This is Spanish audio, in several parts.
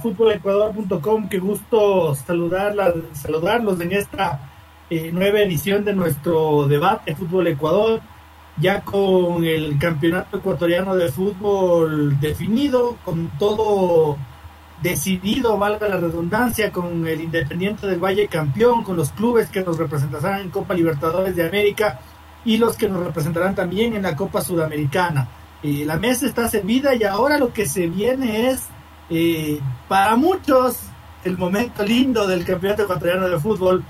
futbolecuador.com, qué gusto saludarla, saludarlos en esta eh, nueva edición de nuestro debate Fútbol Ecuador, ya con el campeonato ecuatoriano de fútbol definido, con todo decidido, valga la redundancia, con el Independiente del Valle campeón, con los clubes que nos representarán en Copa Libertadores de América y los que nos representarán también en la Copa Sudamericana. Eh, la mesa está servida y ahora lo que se viene es eh, para muchos el momento lindo del campeonato ecuatoriano de fútbol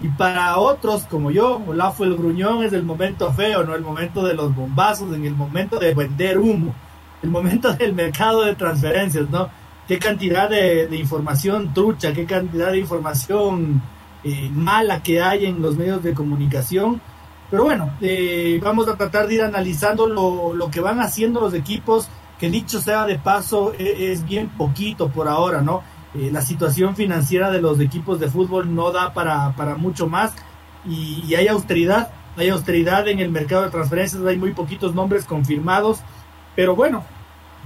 y para otros como yo, Olafo el Gruñón es el momento feo, no el momento de los bombazos, en el momento de vender humo, el momento del mercado de transferencias, ¿no? Qué cantidad de, información trucha, qué cantidad de información eh, mala que hay en los medios de comunicación. Pero bueno, eh, vamos a tratar de ir analizando lo, lo que van haciendo los equipos que dicho sea de paso, e, es, bien poquito por ahora, ¿no? Eh, la situación financiera de los equipos de fútbol no da para, para mucho más y, hay austeridad, hay austeridad en el mercado de transferencias, hay muy poquitos nombres confirmados, pero bueno,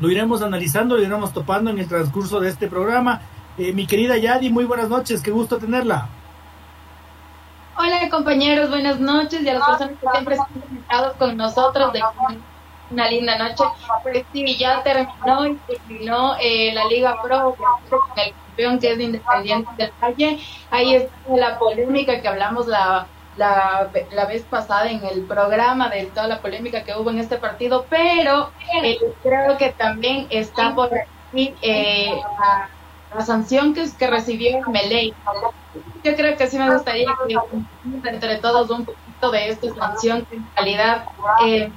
lo iremos analizando, lo iremos topando en el transcurso de este programa. Eh, mi querida Yadi, muy buenas noches, qué gusto tenerla. Hola compañeros, buenas noches y a las personas que siempre están conectados con nosotros de una linda noche. Pues sí, ya terminó y terminó eh, la Liga Pro con el campeón que es Independiente del Valle. Ahí está la polémica que hablamos la, la, la, vez pasada en el programa de toda la polémica que hubo en este partido, pero eh, creo que también está por aquí eh, la, sanción que, que recibió Meley. Yo creo que sí me gustaría que entre todos un poquito de esta sanción que en realidad eh,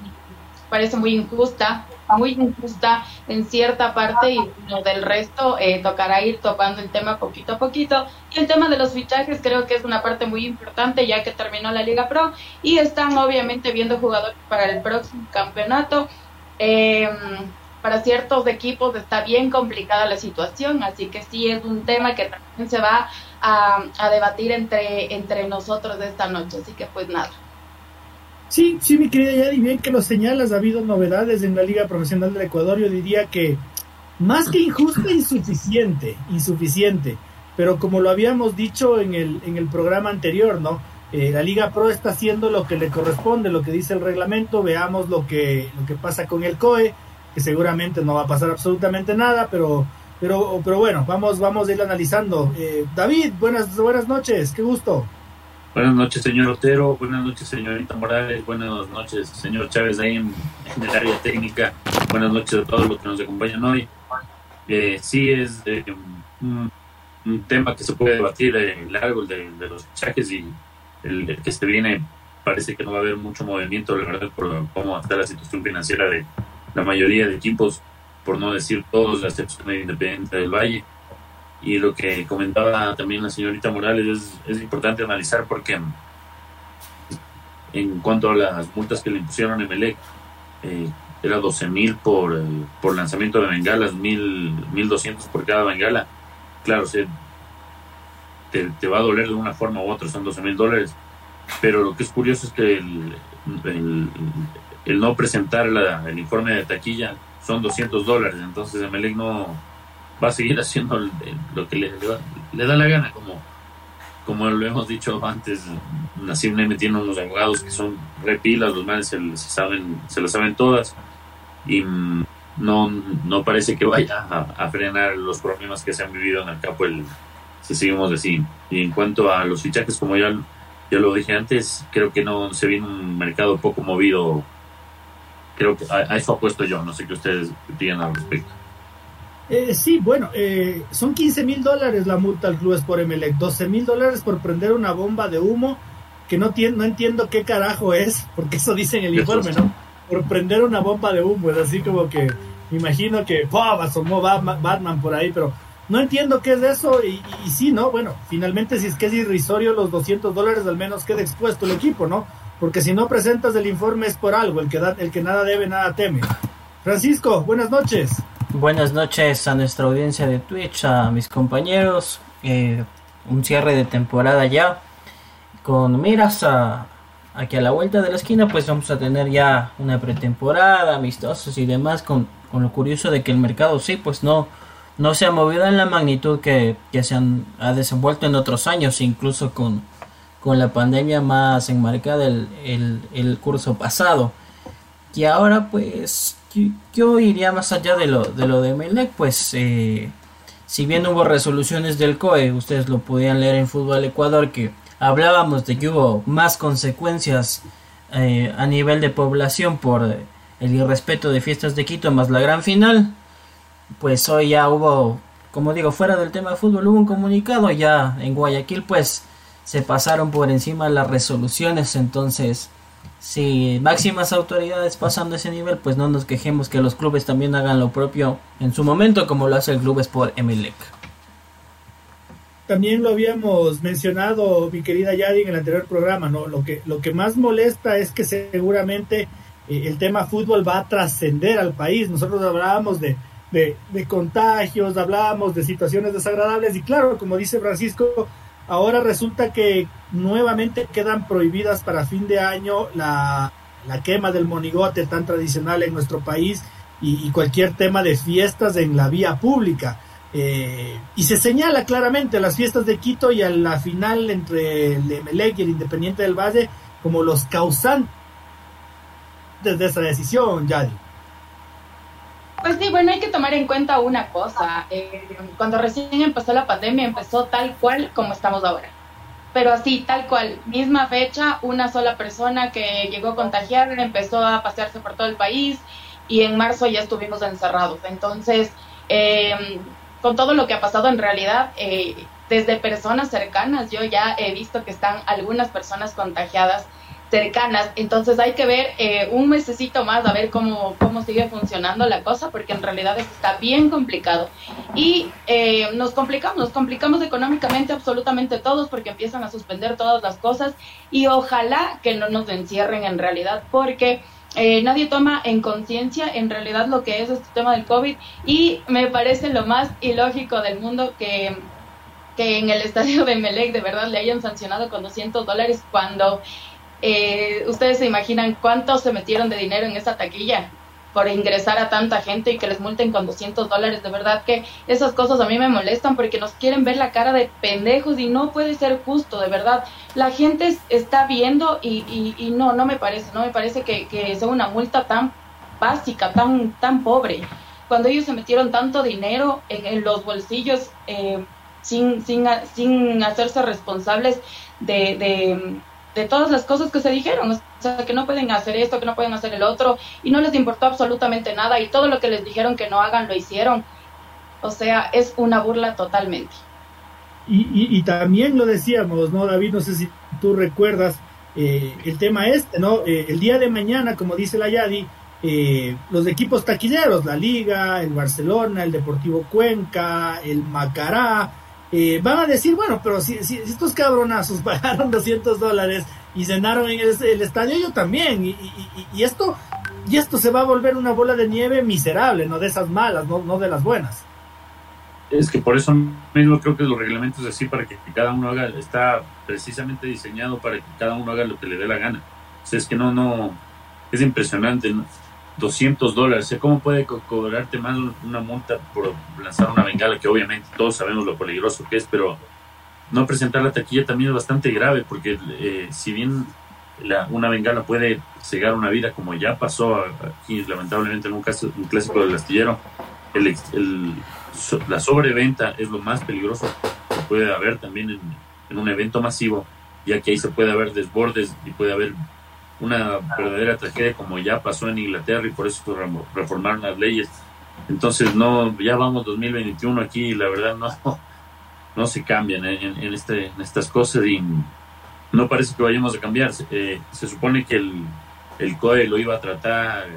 parece muy injusta, muy injusta en cierta parte y lo del resto eh, tocará ir tocando el tema poquito a poquito. Y el tema de los fichajes creo que es una parte muy importante ya que terminó la Liga Pro y están obviamente viendo jugadores para el próximo campeonato. Em, para ciertos equipos está bien complicada la situación, así que sí es un tema que también se va a, a debatir entre, entre nosotros esta noche. Así que pues nada. Sí, sí, mi querida Yadi, bien que lo señalas, ha habido novedades en la Liga Profesional del Ecuador. Yo diría que más que injusto, insuficiente, insuficiente. Pero como lo habíamos dicho en el, en el programa anterior, ¿no? Eh, la Liga Pro está haciendo lo que le corresponde, lo que dice el reglamento. Veamos lo que, lo que pasa con el COE, que seguramente no va a pasar absolutamente nada, pero, pero, pero bueno, vamos, vamos a ir analizando. Eh, David, buenas, buenas noches, qué gusto. Buenas noches, señor Otero. Buenas noches, señorita Morales. Buenas noches, señor Chávez, ahí en, el área técnica. Buenas noches a todos los que nos acompañan hoy. Eh, sí, es eh, un, tema que se puede debatir eh, largo, el de, los fichajes y el, que se viene. Parece que no va a haber mucho movimiento, la verdad, por cómo está la situación financiera de la mayoría de equipos, por no decir todos, la excepción de Independiente del Valle y lo que comentaba también la señorita Morales es, importante analizar porque en cuanto a las multas que le impusieron a Emelec, eh, era 12 mil por, eh, por lanzamiento de bengalas, mil, 1200 por cada bengala. Claro, se, te, va a doler de una forma u otra, son 12 mil dólares. Pero lo que es curioso es que el, no presentar el informe de taquilla son 200 dólares. Entonces Emelec no, va a seguir haciendo lo que le, le, da la gana, como, como lo hemos dicho antes, Nassim Neme tiene unos abogados que son repilas, los males se, se, saben, se lo saben todas, y no, no parece que vaya a, frenar los problemas que se han vivido en el campo el, si seguimos así. Y en cuanto a los fichajes, como ya, ya lo dije antes, creo que no se viene un mercado poco movido. Creo que a, eso apuesto yo, no sé qué ustedes digan al respecto. Eh, sí, bueno, eh, son 15 mil dólares la multa al club por Emelec, 12 mil dólares por prender una bomba de humo que no, no entiendo qué carajo es, porque eso dice en el informe, ¿no? Por prender una bomba de humo, es así como que me imagino que ¡pum! asomó Batman, por ahí, pero no entiendo qué es eso y, y, sí, ¿no? Bueno, finalmente si es que es irrisorio los 200 dólares, al menos quede expuesto el equipo, ¿no? Porque si no presentas el informe es por algo, el que, da, el que nada debe, nada teme. Francisco, buenas noches. Buenas noches a nuestra audiencia de Twitch, a mis compañeros. Eh, un cierre de temporada ya. Con miras a, que a la vuelta de la esquina pues vamos a tener ya una pretemporada, amistosos y demás. Con, con, lo curioso de que el mercado sí pues no, no se ha movido en la magnitud que, se han, ha desenvuelto en otros años, incluso con, con la pandemia más enmarcada el, el, curso pasado. Y ahora pues yo, iría más allá de lo de, lo de Melec, pues eh, si bien hubo resoluciones del COE, ustedes lo podían leer en Fútbol Ecuador, que hablábamos de que hubo más consecuencias eh, a nivel de población por el irrespeto de fiestas de Quito más la gran final pues hoy ya hubo, como digo, fuera del tema de fútbol, hubo un comunicado ya en Guayaquil, pues se pasaron por encima las resoluciones, entonces si máximas autoridades pasando ese nivel, pues no nos quejemos que los clubes también hagan lo propio en su momento, como lo hace el Club Sport Emelec. También lo habíamos mencionado, mi querida Yadi, en el anterior programa, ¿no? Lo que, lo que más molesta es que seguramente eh, el tema fútbol va a trascender al país. Nosotros hablábamos de, de, contagios, hablábamos de situaciones desagradables y claro, como dice Francisco, ahora resulta que nuevamente quedan prohibidas para fin de año la, quema del monigote tan tradicional en nuestro país y, cualquier tema de fiestas en la vía pública. Eh, y se señala claramente las fiestas de Quito y a la final entre el Emelec y el Independiente del Valle como los causantes de esa decisión, Yadi. Pues sí, bueno, hay que tomar en cuenta una cosa. Eh, cuando recién empezó la pandemia, empezó tal cual como estamos ahora. Pero así, tal cual, misma fecha, una sola persona que llegó contagiada empezó a pasearse por todo el país y en marzo ya estuvimos encerrados. Entonces, em, con todo lo que ha pasado en realidad, eh, desde personas cercanas, yo ya he visto que están algunas personas contagiadas cercanas. Entonces hay que ver eh, un mesecito más a ver cómo, cómo sigue funcionando la cosa, porque en realidad está bien complicado. Y eh, nos complicamos, nos complicamos económicamente absolutamente todos porque empiezan a suspender todas las cosas y ojalá que no nos encierren en realidad, porque... Eh, nadie toma en conciencia en realidad lo que es este tema del COVID y me parece lo más ilógico del mundo que, que en el estadio de Melec de verdad le hayan sancionado con 200 dólares cuando eh, ustedes se imaginan cuánto se metieron de dinero en esta taquilla por ingresar a tanta gente y que les multen con 200 dólares. De verdad que esas cosas a mí me molestan porque nos quieren ver la cara de pendejos y no puede ser justo, de verdad. La gente está viendo y, no, no me parece, no me parece que, que, sea una multa tan básica, tan, tan pobre. Cuando ellos se metieron tanto dinero en, los bolsillos eh, sin, sin, sin hacerse responsables de de todas las cosas que se dijeron, o sea, que no pueden hacer esto, que no pueden hacer el otro, y no les importó absolutamente nada, y todo lo que les dijeron que no hagan, lo hicieron. O sea, es una burla totalmente. Y, también lo decíamos, ¿no, David? No sé si tú recuerdas eh, el tema este, ¿no? Eh, el día de mañana, como dice la Yadi, eh, los equipos taquilleros, la Liga, el Barcelona, el Deportivo Cuenca, el Macará, eh, van a decir, bueno, pero si, si, estos cabronazos pagaron 200 dólares y cenaron en el, estadio, yo también. Y, y, esto y esto se va a volver una bola de nieve miserable, no de esas malas, no, no de las buenas. Es que por eso mismo creo que los reglamentos así para que cada uno haga, está precisamente diseñado para que cada uno haga lo que le dé la gana. O sea, es que no, no, es impresionante. ¿no? 200 dólares. ¿Cómo puede cobrarte más una multa por lanzar una bengala? Que obviamente todos sabemos lo peligroso que es, pero no presentar la taquilla también es bastante grave, porque eh, si bien la, una bengala puede cegar una vida, como ya pasó aquí lamentablemente en un, caso, un clásico del astillero, el, el, la sobreventa es lo más peligroso que puede haber también en, en un evento masivo, ya que ahí se puede haber desbordes y puede haber una verdadera tragedia como ya pasó en Inglaterra y por eso reformaron las leyes. Entonces, no, ya vamos 2021 aquí y la verdad no, no se cambian en, este, en estas cosas y no parece que vayamos a cambiar. Eh, se supone que el, el COE lo iba a tratar,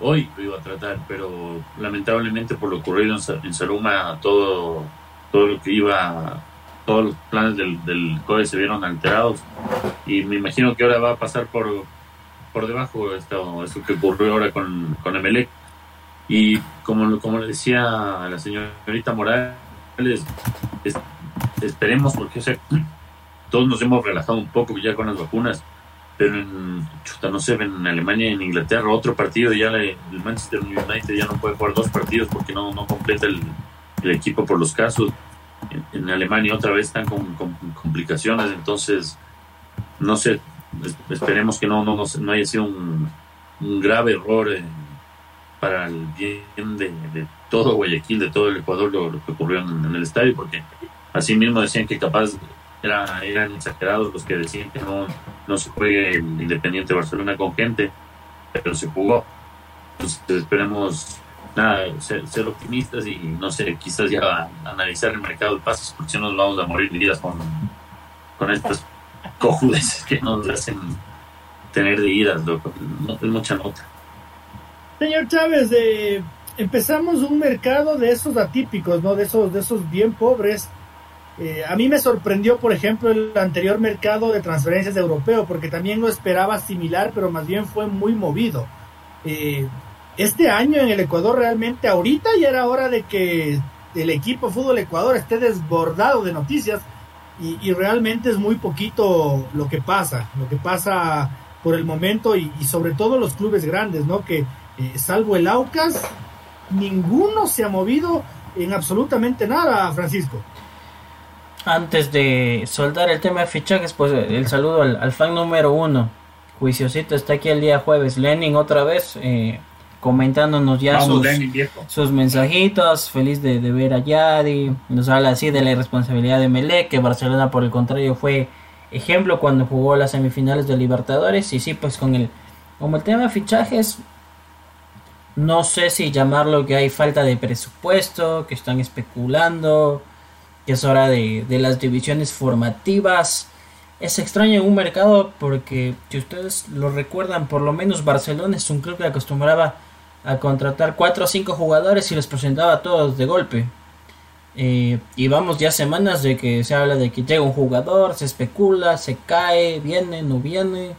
hoy lo iba a tratar, pero lamentablemente por lo ocurrido en, en todo, todo lo que iba todos los planes del, del COE se vieron alterados y me imagino que ahora va a pasar por, por debajo esto, esto que ocurrió ahora con, con Emelec. Y como, como le decía la señorita Morales, esperemos, porque o sea, todos nos hemos relajado un poco ya con las vacunas, pero en, chuta, no sé, en Alemania en Inglaterra otro partido, ya el Manchester United ya no puede jugar dos partidos porque no, no completa el, el equipo por los casos. En, Alemania otra vez están con, complicaciones, entonces no sé, esperemos que no, no, no, haya sido un, grave error eh, para el bien de, todo Guayaquil, de todo el Ecuador, lo, que ocurrió en, el estadio, porque así mismo decían que capaz era, eran exagerados los que decían que no, no se juegue el Independiente Barcelona con gente, pero se jugó. Entonces esperemos nada, ser, optimistas y no sé, quizás ya analizar el mercado de pasos, porque si no nos vamos a morir de con, con estas cojudes que nos hacen tener de iras, loco. es mucha nota. Señor Chávez, eh, empezamos un mercado de esos atípicos, ¿no? De esos, de esos bien pobres. Eh, a mí me sorprendió, por ejemplo, el anterior mercado de transferencias europeo, porque también lo esperaba similar, pero más bien fue muy movido. Eh, este año en el Ecuador realmente ahorita ya era hora de que el equipo Fútbol Ecuador esté desbordado de noticias y, realmente es muy poquito lo que pasa, lo que pasa por el momento y, sobre todo los clubes grandes, ¿no? Que eh, salvo el Aucas, ninguno se ha movido en absolutamente nada, Francisco. Antes de soldar el tema de fichajes, pues el saludo al, fan número uno. Juiciosito está aquí el día jueves. Lenin otra vez. Eh, comentándonos ya sus, mensajitos, feliz de, ver a Yadi, nos habla así de la irresponsabilidad de Melec, que Barcelona por el contrario fue ejemplo cuando jugó las semifinales de Libertadores, y sí, pues con el, como el tema de fichajes, no sé si llamarlo que hay falta de presupuesto, que están especulando, que es hora de, de las divisiones formativas, es extraño en un mercado porque si ustedes lo recuerdan, por lo menos Barcelona es un club que acostumbraba a contratar cuatro o cinco jugadores y les presentaba a todos de golpe. Eh, y vamos ya semanas de que se habla de que llega un jugador, se especula, se cae, viene, no viene.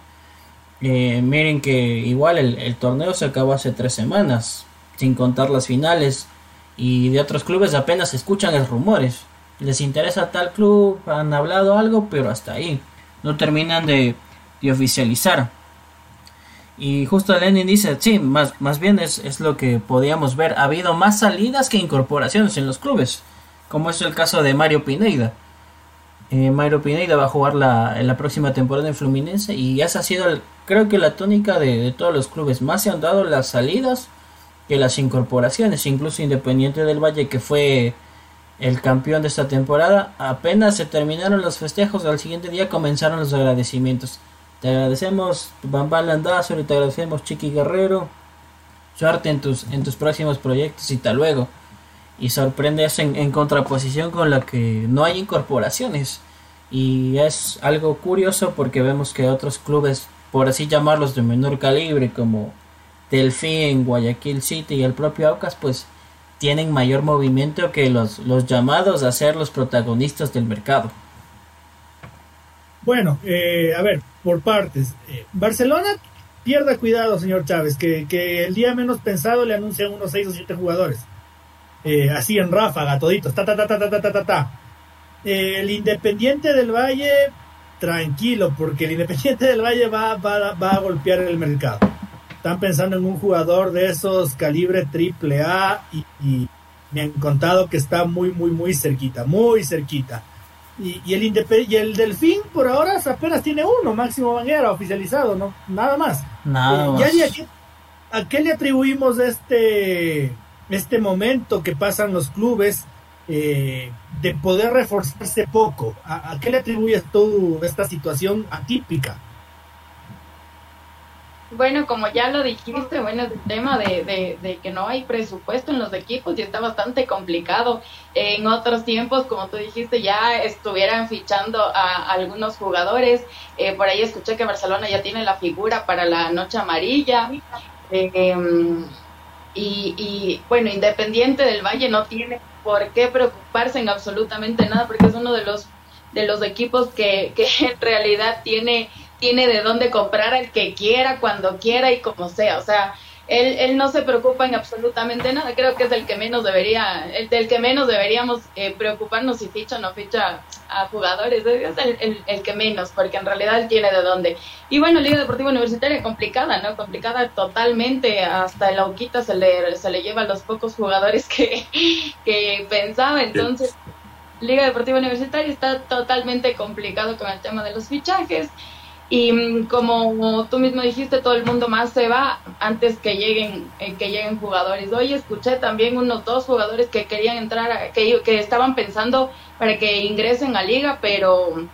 Eh, miren que igual el, torneo se acabó hace tres semanas, sin contar las finales. Y de otros clubes apenas se escuchan los rumores. Les interesa tal club, han hablado algo, pero hasta ahí. No terminan de, de oficializar. Y justo Lenin dice, sí, más, más bien es, es, lo que podíamos ver. Ha habido más salidas que incorporaciones en los clubes, como es el caso de Mario Pineida. Eh, Mario Pineida va a jugar la, en la próxima temporada en Fluminense y esa ha sido, creo que la tónica de, todos los clubes. Más se han dado las salidas que las incorporaciones, incluso Independiente del Valle, que fue el campeón de esta temporada. Apenas se terminaron los festejos, al siguiente día comenzaron los agradecimientos. Te agradecemos Bambal Landazo y te agradecemos Chiqui Guerrero. Suerte en tus, en tus próximos proyectos y tal luego. Y sorprende eso en, contraposición con la que no hay incorporaciones. Y es algo curioso porque vemos que otros clubes, por así llamarlos de menor calibre, como Delfín, Guayaquil City y el propio Aucas, pues tienen mayor movimiento que los, los llamados a ser los protagonistas del mercado. Bueno, eh, a ver, por partes. Eh, Barcelona, pierda cuidado, señor Chávez, que, que, el día menos pensado le anuncian unos 6 o 7 jugadores. Eh, así en ráfaga, toditos. Ta, ta, ta, ta, ta, ta, ta, ta. Eh, el Independiente del Valle, tranquilo, porque el Independiente del Valle va, va, va a golpear el mercado. Están pensando en un jugador de esos calibre triple A y, y me han contado que está muy, muy, muy cerquita, muy cerquita. Y, el y el Delfín por ahora apenas tiene uno, Máximo Banguera, oficializado, ¿no? Nada más. Nada eh, ¿A qué le atribuimos este, este momento que pasan los clubes eh, de poder reforzarse poco? ¿A, ¿A, qué le atribuyes tú esta situación atípica? Bueno, como ya lo dijiste, bueno, el tema de, de, que no hay presupuesto en los equipos y está bastante complicado. En otros tiempos, como tú dijiste, ya estuvieran fichando a, algunos jugadores. Eh, por ahí escuché que Barcelona ya tiene la figura para la noche amarilla. Em, y, y bueno, Independiente del Valle no tiene por qué preocuparse en absolutamente nada porque es uno de los de los equipos que en realidad tiene tiene de dónde comprar al que quiera, cuando quiera y como sea. O sea, él, él no se preocupa en absolutamente nada. Creo que es el que menos debería, el del que menos deberíamos eh, preocuparnos si ficha o no ficha a jugadores. Es el, el, que menos, porque en realidad él tiene de dónde. Y bueno, Liga Deportiva Universitaria complicada, ¿no? Complicada totalmente. Hasta el Auquita se le, se le lleva a los pocos jugadores que, que pensaba. Entonces, Liga Deportiva Universitaria está totalmente complicado con el tema de los fichajes. Y mm, como tú mismo dijiste, todo el mundo más se va antes que lleguen eh, que lleguen jugadores. Hoy escuché también unos dos jugadores que querían entrar, que, que estaban pensando para que ingresen a liga, pero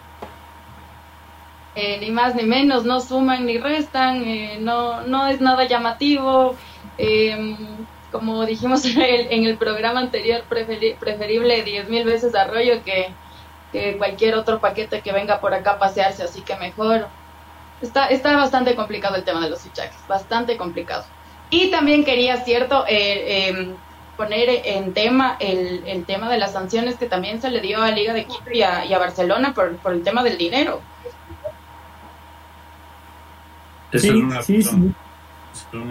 eh, ni más ni menos, no suman ni restan, eh, no, no es nada llamativo. Em, como dijimos en el, en el programa anterior, preferible diez mil veces Arroyo que, que cualquier otro paquete que venga por acá a pasearse, así que mejor Está, está bastante complicado el tema de los fichajes, bastante complicado. Y también quería, cierto, eh, em, poner en tema el, el, tema de las sanciones que también se le dio a Liga de Quito y a, y a Barcelona por, por, el tema del dinero. Sí, sí, sí.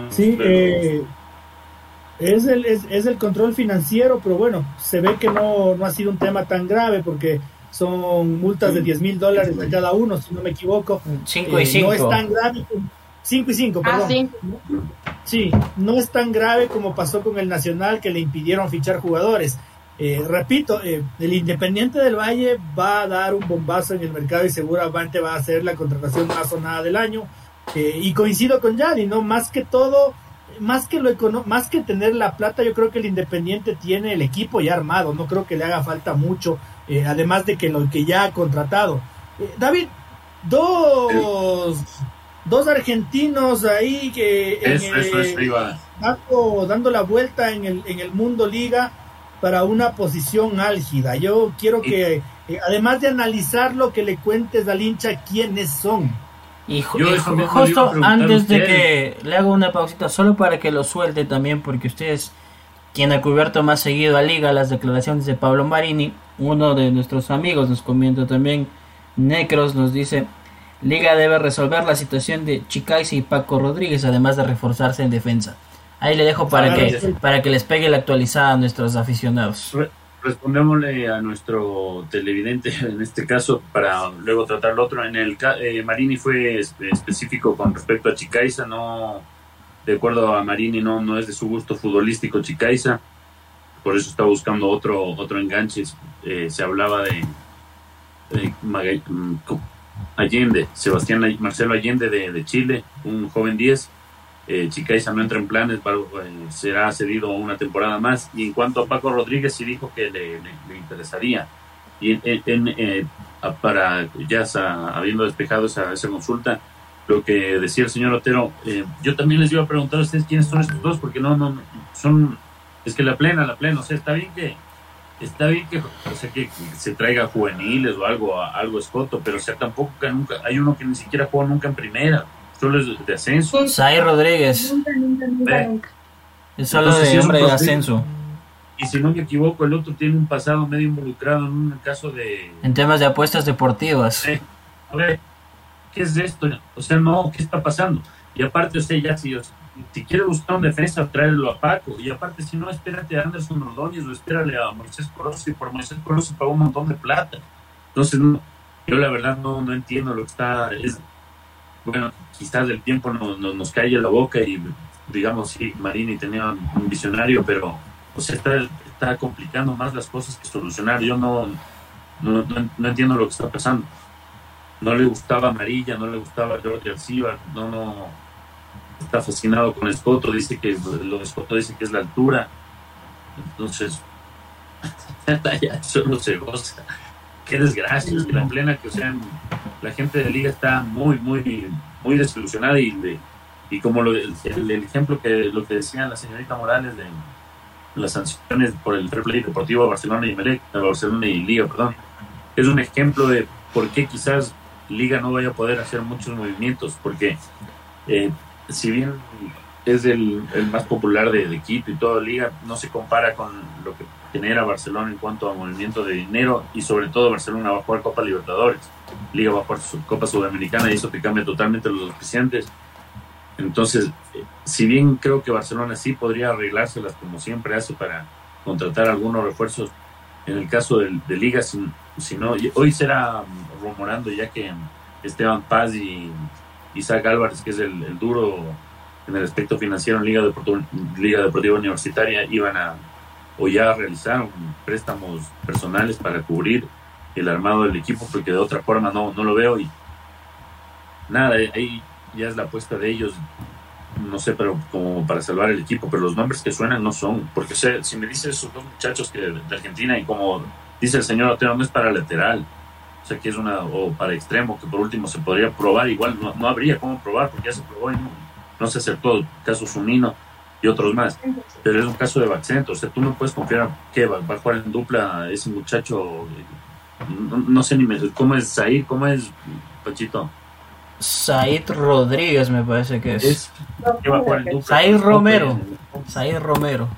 Sí, eh, es, el, es, es, el control financiero, pero bueno, se ve que no, no ha sido un tema tan grave porque son multas de 10 mil dólares a cada uno, si no me equivoco. 5 y 5. Eh, no es tan grave. 5 y 5, ah, perdón. sí, no es tan grave como pasó con el Nacional que le impidieron fichar jugadores. Eh, repito, eh, el Independiente del Valle va a dar un bombazo en el mercado y seguramente va a ser la contratación más sonada del año. y coincido con Yadi, ¿no? Más que todo, más que lo más que tener la plata, yo creo que el Independiente tiene el equipo ya armado, no creo que le haga falta mucho eh, además de que lo que ya ha contratado. Eh, David, dos, dos argentinos ahí que dando, dando, la vuelta en el, en el mundo liga para una posición álgida. Yo quiero que, eh, además de analizarlo, que le cuentes al hincha quiénes son. Y, justo antes de que le haga una pausita, solo para que lo suelte también, porque ustedes, quien ha cubierto más seguido a Liga las declaraciones de Pablo Marini, uno de nuestros amigos nos comenta también, Necros nos dice, Liga debe resolver la situación de Chicais y Paco Rodríguez, además de reforzarse en defensa. Ahí le dejo para que para que les pegue la actualizada a nuestros aficionados. Respondémosle a nuestro televidente en este caso para luego tratar lo otro. En el eh, Marini fue específico con respecto a Chicaiza, no de acuerdo a Marini no no es de su gusto futbolístico Chicaiza por eso está buscando otro, otro enganche. Eh, se hablaba de, Allende, Sebastián Marcelo Allende de, Chile, un joven 10. Eh, Chicaiza no entra en planes, eh, será cedido una temporada más. Y en cuanto a Paco Rodríguez, sí dijo que le, interesaría. Y en, para ya habiendo despejado esa, consulta, lo que decía el señor Otero, yo también les iba a preguntar a ustedes quiénes son estos dos, porque no, no, son es que la plena, la plena, o sea, está bien que está bien que, o sea, que, se traiga juveniles o algo, algo escoto, pero o sea, tampoco que nunca, hay uno que ni siquiera juega nunca en primera, solo es de ascenso. Sai Rodríguez. Es solo de hombre de ascenso. Y si no me equivoco, el otro tiene un pasado medio involucrado en un caso de... En temas de apuestas deportivas. a ver, ¿qué es esto? O sea, no, ¿qué está pasando? Y aparte, o sea, ya si, si quiere buscar un defensa, tráelo a Paco. Y aparte, si no, espérate a Anderson Ordóñez o espérale a Moisés Corozo. Y por Moisés Corozo pagó un montón de plata. Entonces, yo la verdad no, no entiendo lo que está. Es, bueno, quizás el tiempo no, nos cae la boca y, digamos, sí, Marini tenía un visionario, pero, o sea, está, está complicando más las cosas que solucionar. Yo no, no, no, entiendo lo que está pasando. No le gustaba Amarilla, no le gustaba Jordi Alcibar, no, no está fascinado con Escoto, dice que lo de Escoto dice que es la altura. Entonces, ya solo se goza. Qué desgracia, que la plena que o sea, la gente de liga está muy, muy, muy desilusionada y, y como lo, el, ejemplo que lo que decía la señorita Morales de las sanciones por el fair play deportivo de Barcelona y Merec, Barcelona y Liga, perdón, es un ejemplo de por qué quizás Liga no vaya a poder hacer muchos movimientos, porque eh, si bien es el, más popular de, de, y toda liga, no se compara con lo que genera Barcelona en cuanto a movimiento de dinero y sobre todo Barcelona va a jugar Copa Libertadores, Liga va a jugar Copa Sudamericana y eso te cambia totalmente los auspiciantes. Entonces, si bien creo que Barcelona sí podría arreglárselas como siempre hace para contratar algunos refuerzos, en el caso de, Liga, si, no, hoy será rumorando ya que Esteban Paz y Isaac Álvarez, que es el, duro en el aspecto financiero en Liga Deportiva, Liga Deportiva Universitaria, iban a o ya realizaron préstamos personales para cubrir el armado del equipo, porque de otra forma no, no lo veo y nada, ahí ya es la apuesta de ellos, no sé, pero como para salvar el equipo, pero los nombres que suenan no son, porque si me dices esos dos muchachos que de Argentina y como dice el señor Otero, no es para lateral, o sea que es una, o para extremo, que por último se podría probar, igual no, no habría cómo probar, porque ya se probó y no, no se acertó, caso Zunino y otros más, pero es un caso de Baxento, o sea, tú no puedes confiar que va, a jugar en dupla ese muchacho, no, sé ni cómo es Zahir, cómo es Pachito. Said Rodríguez me parece que es. Said Romero. Said Romero.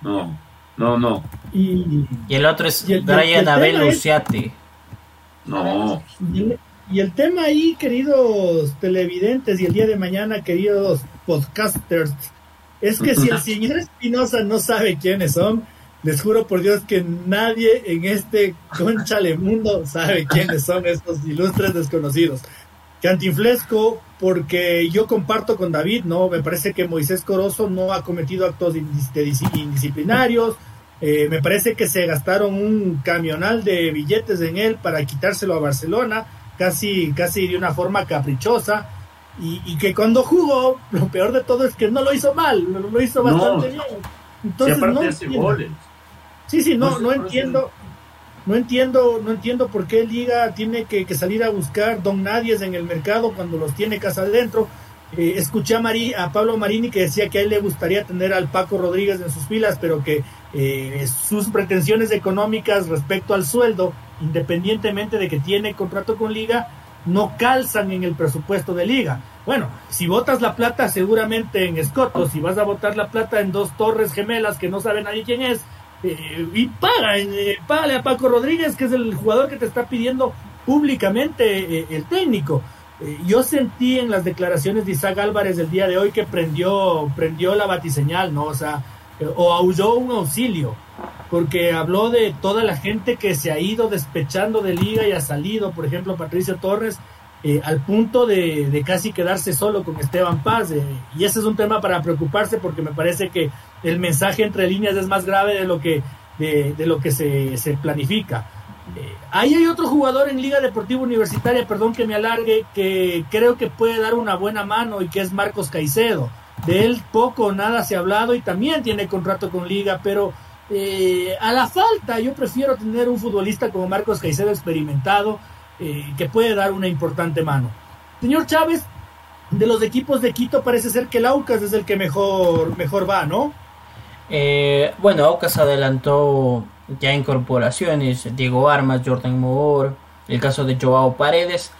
No, no, no. Y, el otro es Brian Abel Luciati. No. Y el, tema ahí, queridos televidentes, y el día de mañana, queridos podcasters, es que si el señor Espinosa no sabe quiénes son, les juro por Dios que nadie en este conchale mundo sabe quiénes son estos ilustres desconocidos. Cantinflesco, porque yo comparto con David, ¿no? Me parece que Moisés Corozo no ha cometido actos indisciplinarios. Eh, me parece que se gastaron un camional de billetes en él para quitárselo a Barcelona, casi, casi de una forma caprichosa. Y, que cuando jugó, lo peor de todo es que no lo hizo mal, lo, hizo bastante bien. Entonces, no Sí, sí, no, no entiendo. No entiendo, no entiendo por qué Liga tiene que, salir a buscar don Nadies en el mercado cuando los tiene casa adentro. Eh, escuché a, a Pablo Marini que decía que a él le gustaría tener al Paco Rodríguez en sus filas, pero que eh, sus pretensiones económicas respecto al sueldo, independientemente de que tiene contrato con Liga, no calzan en el presupuesto de Liga. Bueno, si votas la plata seguramente en Escoto, si vas a votar la plata en dos torres gemelas que no sabe nadie quién es, eh, y paga, eh, a Paco Rodríguez, que es el jugador que te está pidiendo públicamente eh, el técnico. Yo sentí en las declaraciones de Isaac Álvarez del día de hoy que prendió, prendió la batiseñal, ¿no? O sea, o aulló un auxilio, porque habló de toda la gente que se ha ido despechando de liga y ha salido, por ejemplo, Patricio Torres, al punto de, casi quedarse solo con Esteban Paz. y ese es un tema para preocuparse porque me parece que el mensaje entre líneas es más grave de lo que, de, lo que se, se planifica. Eh, ahí hay otro jugador en Liga Deportiva Universitaria, perdón que me alargue, que creo que puede dar una buena mano y que es Marcos Caicedo. De él poco o nada se ha hablado y también tiene contrato con Liga, pero eh, a la falta yo prefiero tener un futbolista como Marcos Caicedo experimentado eh, que puede dar una importante mano. Señor Chávez, de los equipos de Quito parece ser que el Aucas es el que mejor, mejor va, ¿no? Bueno, Aucas adelantó ya incorporaciones, Diego Armas, Jordan Moore, el caso de Joao Paredes.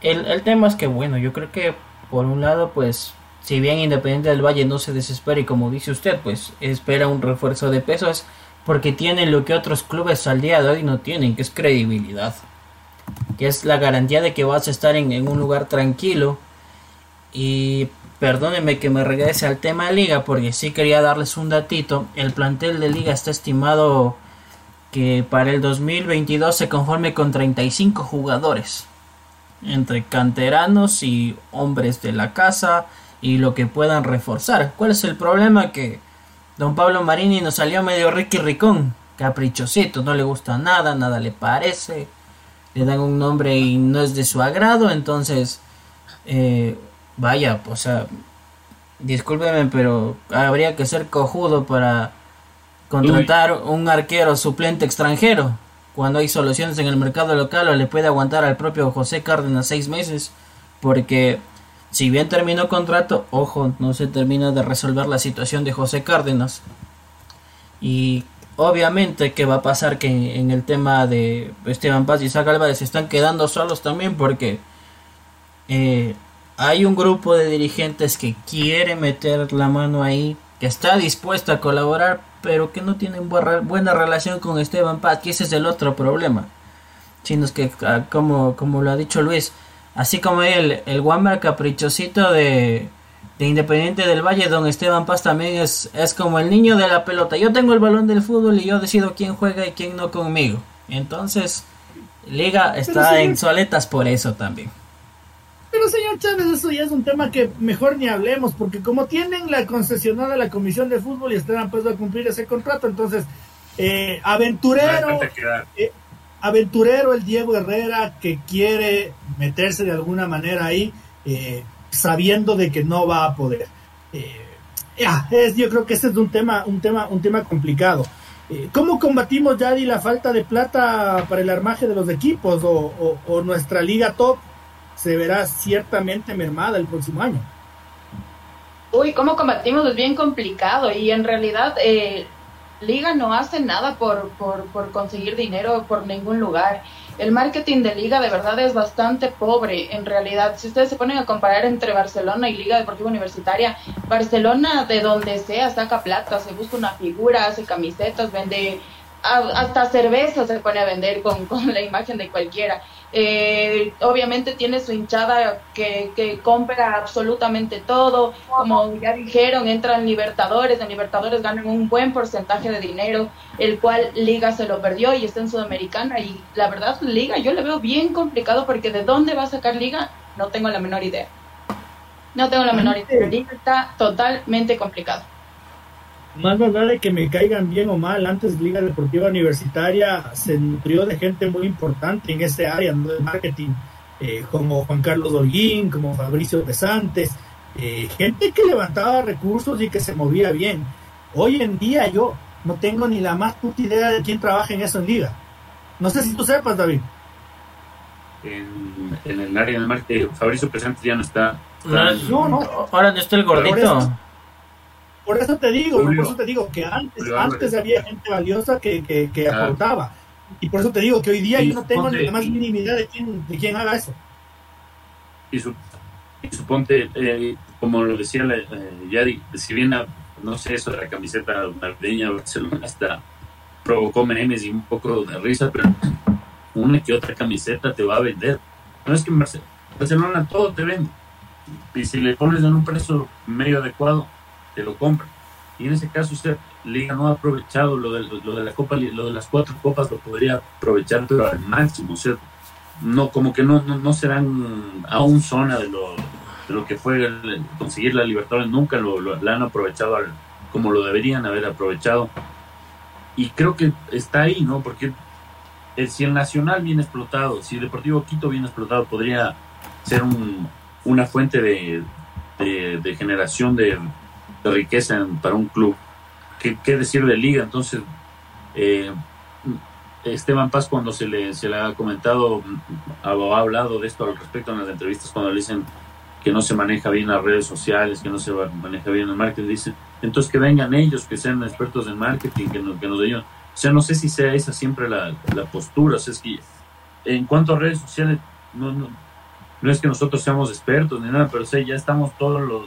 El, tema es que, bueno, yo creo que por un lado, pues, si bien Independiente del Valle no se desespera y como dice usted, pues espera un refuerzo de pesos, porque tienen lo que otros clubes al día de hoy no tienen, que es credibilidad, que es la garantía de que vas a estar en, en un lugar tranquilo y Perdónenme que me regrese al tema de liga porque sí quería darles un datito. El plantel de liga está estimado que para el 2022 se conforme con 35 jugadores. Entre canteranos y hombres de la casa y lo que puedan reforzar. ¿Cuál es el problema? Que don Pablo Marini nos salió medio Ricky Ricón. Caprichosito, no le gusta nada, nada le parece. Le dan un nombre y no es de su agrado. Entonces... Eh, vaya, o sea, discúlpeme, pero habría que ser cojudo para contratar un arquero suplente extranjero cuando hay soluciones en el mercado local o le puede aguantar al propio José Cárdenas seis meses porque si bien terminó contrato, ojo, no se termina de resolver la situación de José Cárdenas. Y obviamente que va a pasar que en el tema de Esteban Paz y Isaac Álvarez se están quedando solos también porque eh, hay un grupo de dirigentes que quiere meter la mano ahí, que está dispuesto a colaborar, pero que no tienen buena relación con Esteban Paz, que ese es el otro problema. Sino es que, ah, como, como lo ha dicho Luis, Así como el, el Wammer caprichosito de, de Independiente del Valle, don Esteban Paz también es, es como el niño de la pelota. Yo tengo el balón del fútbol y yo decido quién juega y quién no conmigo. Entonces, Liga está en soletas por eso también. Pero señor Chávez, eso ya es un tema que mejor ni hablemos, porque como tienen la concesionada la Comisión de Fútbol y están pues a cumplir ese contrato, entonces, eh, aventurero, eh, aventurero el Diego Herrera que quiere meterse de alguna manera ahí, eh, sabiendo de que no va a poder. ya, es, yo creo que este es un tema, un tema, un tema complicado. ¿Cómo combatimos, Yadi, la falta de plata para el armaje de los equipos o nuestra liga top? Se verá ciertamente mermada el próximo año. Uy, ¿cómo combatimos? Es bien complicado y en realidad eh, Liga no hace nada por, por, por conseguir dinero por ningún lugar. El marketing de Liga de verdad es bastante pobre en realidad. Si ustedes se ponen a comparar entre Barcelona y Liga Deportiva Universitaria, Barcelona de donde sea saca plata, se busca una figura, hace camisetas, vende hasta cerveza se pone a vender con, con la imagen de cualquiera. Eh, obviamente tiene su hinchada que, que, compra absolutamente todo. Como ya dijeron, entran Libertadores, en Libertadores ganan un buen porcentaje de dinero, el cual Liga se lo perdió y está en Sudamericana. Y la verdad, Liga yo le veo bien complicado porque de dónde va a sacar Liga no tengo la menor idea. No tengo la menor idea. Liga está totalmente complicado más allá de que me caigan bien o mal, antes Liga Deportiva Universitaria se nutrió de gente muy importante en ese área de marketing, eh, como Juan Carlos Holguín, como Fabricio Pesantes, eh, gente que levantaba recursos y que se movía bien. Hoy en día yo no tengo ni la más puta idea de quién trabaja en eso en Liga. No sé si tú sepas, David. En, el área del marketing, Fabricio Pesantes ya no está. no, no, Ahora está el gordito. Por eso te digo, por eso te digo que antes, antes había gente valiosa que, que, que aportaba. Y por eso te digo que hoy día yo no tengo ni la más mínima idea de quién, de quién haga eso. Y, suponte, eh, como lo decía la, eh, Yari, si bien, no sé, eso de la camiseta navideña Barcelona hasta provocó memes y un poco de risa, pero una que otra camiseta te va a vender. No es que en Barcelona todo te vende. Y si le pones en un precio medio adecuado, te lo compra. Y en ese caso usted, Liga no ha aprovechado lo de, lo de la Copa, lo de las cuatro copas, lo podría aprovechar, pero al máximo, o no, como que no, no, serán aún zona de lo, de lo que fue conseguir la Libertadores, nunca lo, la han aprovechado como lo deberían haber aprovechado. Y creo que está ahí, ¿no? Porque el, si el Nacional viene explotado, si el Deportivo Quito viene explotado, podría ser un, una fuente de, de generación de, de riqueza para un club. ¿Qué, decir de liga? Entonces, eh, Esteban Paz cuando se le, se le ha comentado, ha, hablado de esto al respecto en las entrevistas, cuando le dicen que no se maneja bien las redes sociales, que no se maneja bien el marketing, dicen, entonces que vengan ellos, que sean expertos en marketing, que nos, que nos ayuden. O sea, no sé si sea esa siempre la, la postura, o sea, es que en cuanto a redes sociales, no, no, no es que nosotros seamos expertos ni nada, pero ya estamos todos los,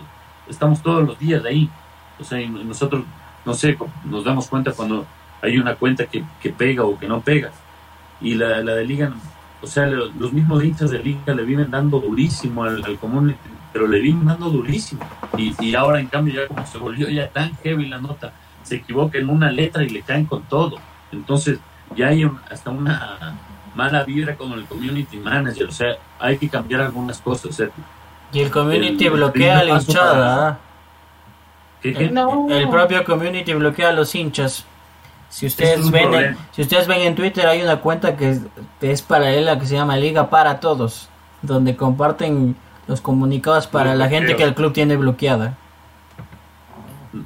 estamos todos los días ahí. O sea, nosotros, no sé, nos damos cuenta cuando hay una cuenta que, que pega o que no pega. Y la, la de Liga, o sea, los mismos hinchas de Liga le vienen dando durísimo al, al común, pero le vienen dando durísimo. Y, y ahora, en cambio, ya como se volvió ya tan heavy la nota, se equivoca en una letra y le caen con todo. Entonces, ya hay hasta una mala vibra con el community manager. O sea, hay que cambiar algunas cosas. O y el community bloquea a la hinchada. El, propio community bloquea a los hinchas. Si ustedes ven, en, si ustedes ven en Twitter hay una cuenta que es, paralela que se llama Liga para Todos, donde comparten los comunicados para la gente que el club tiene bloqueada.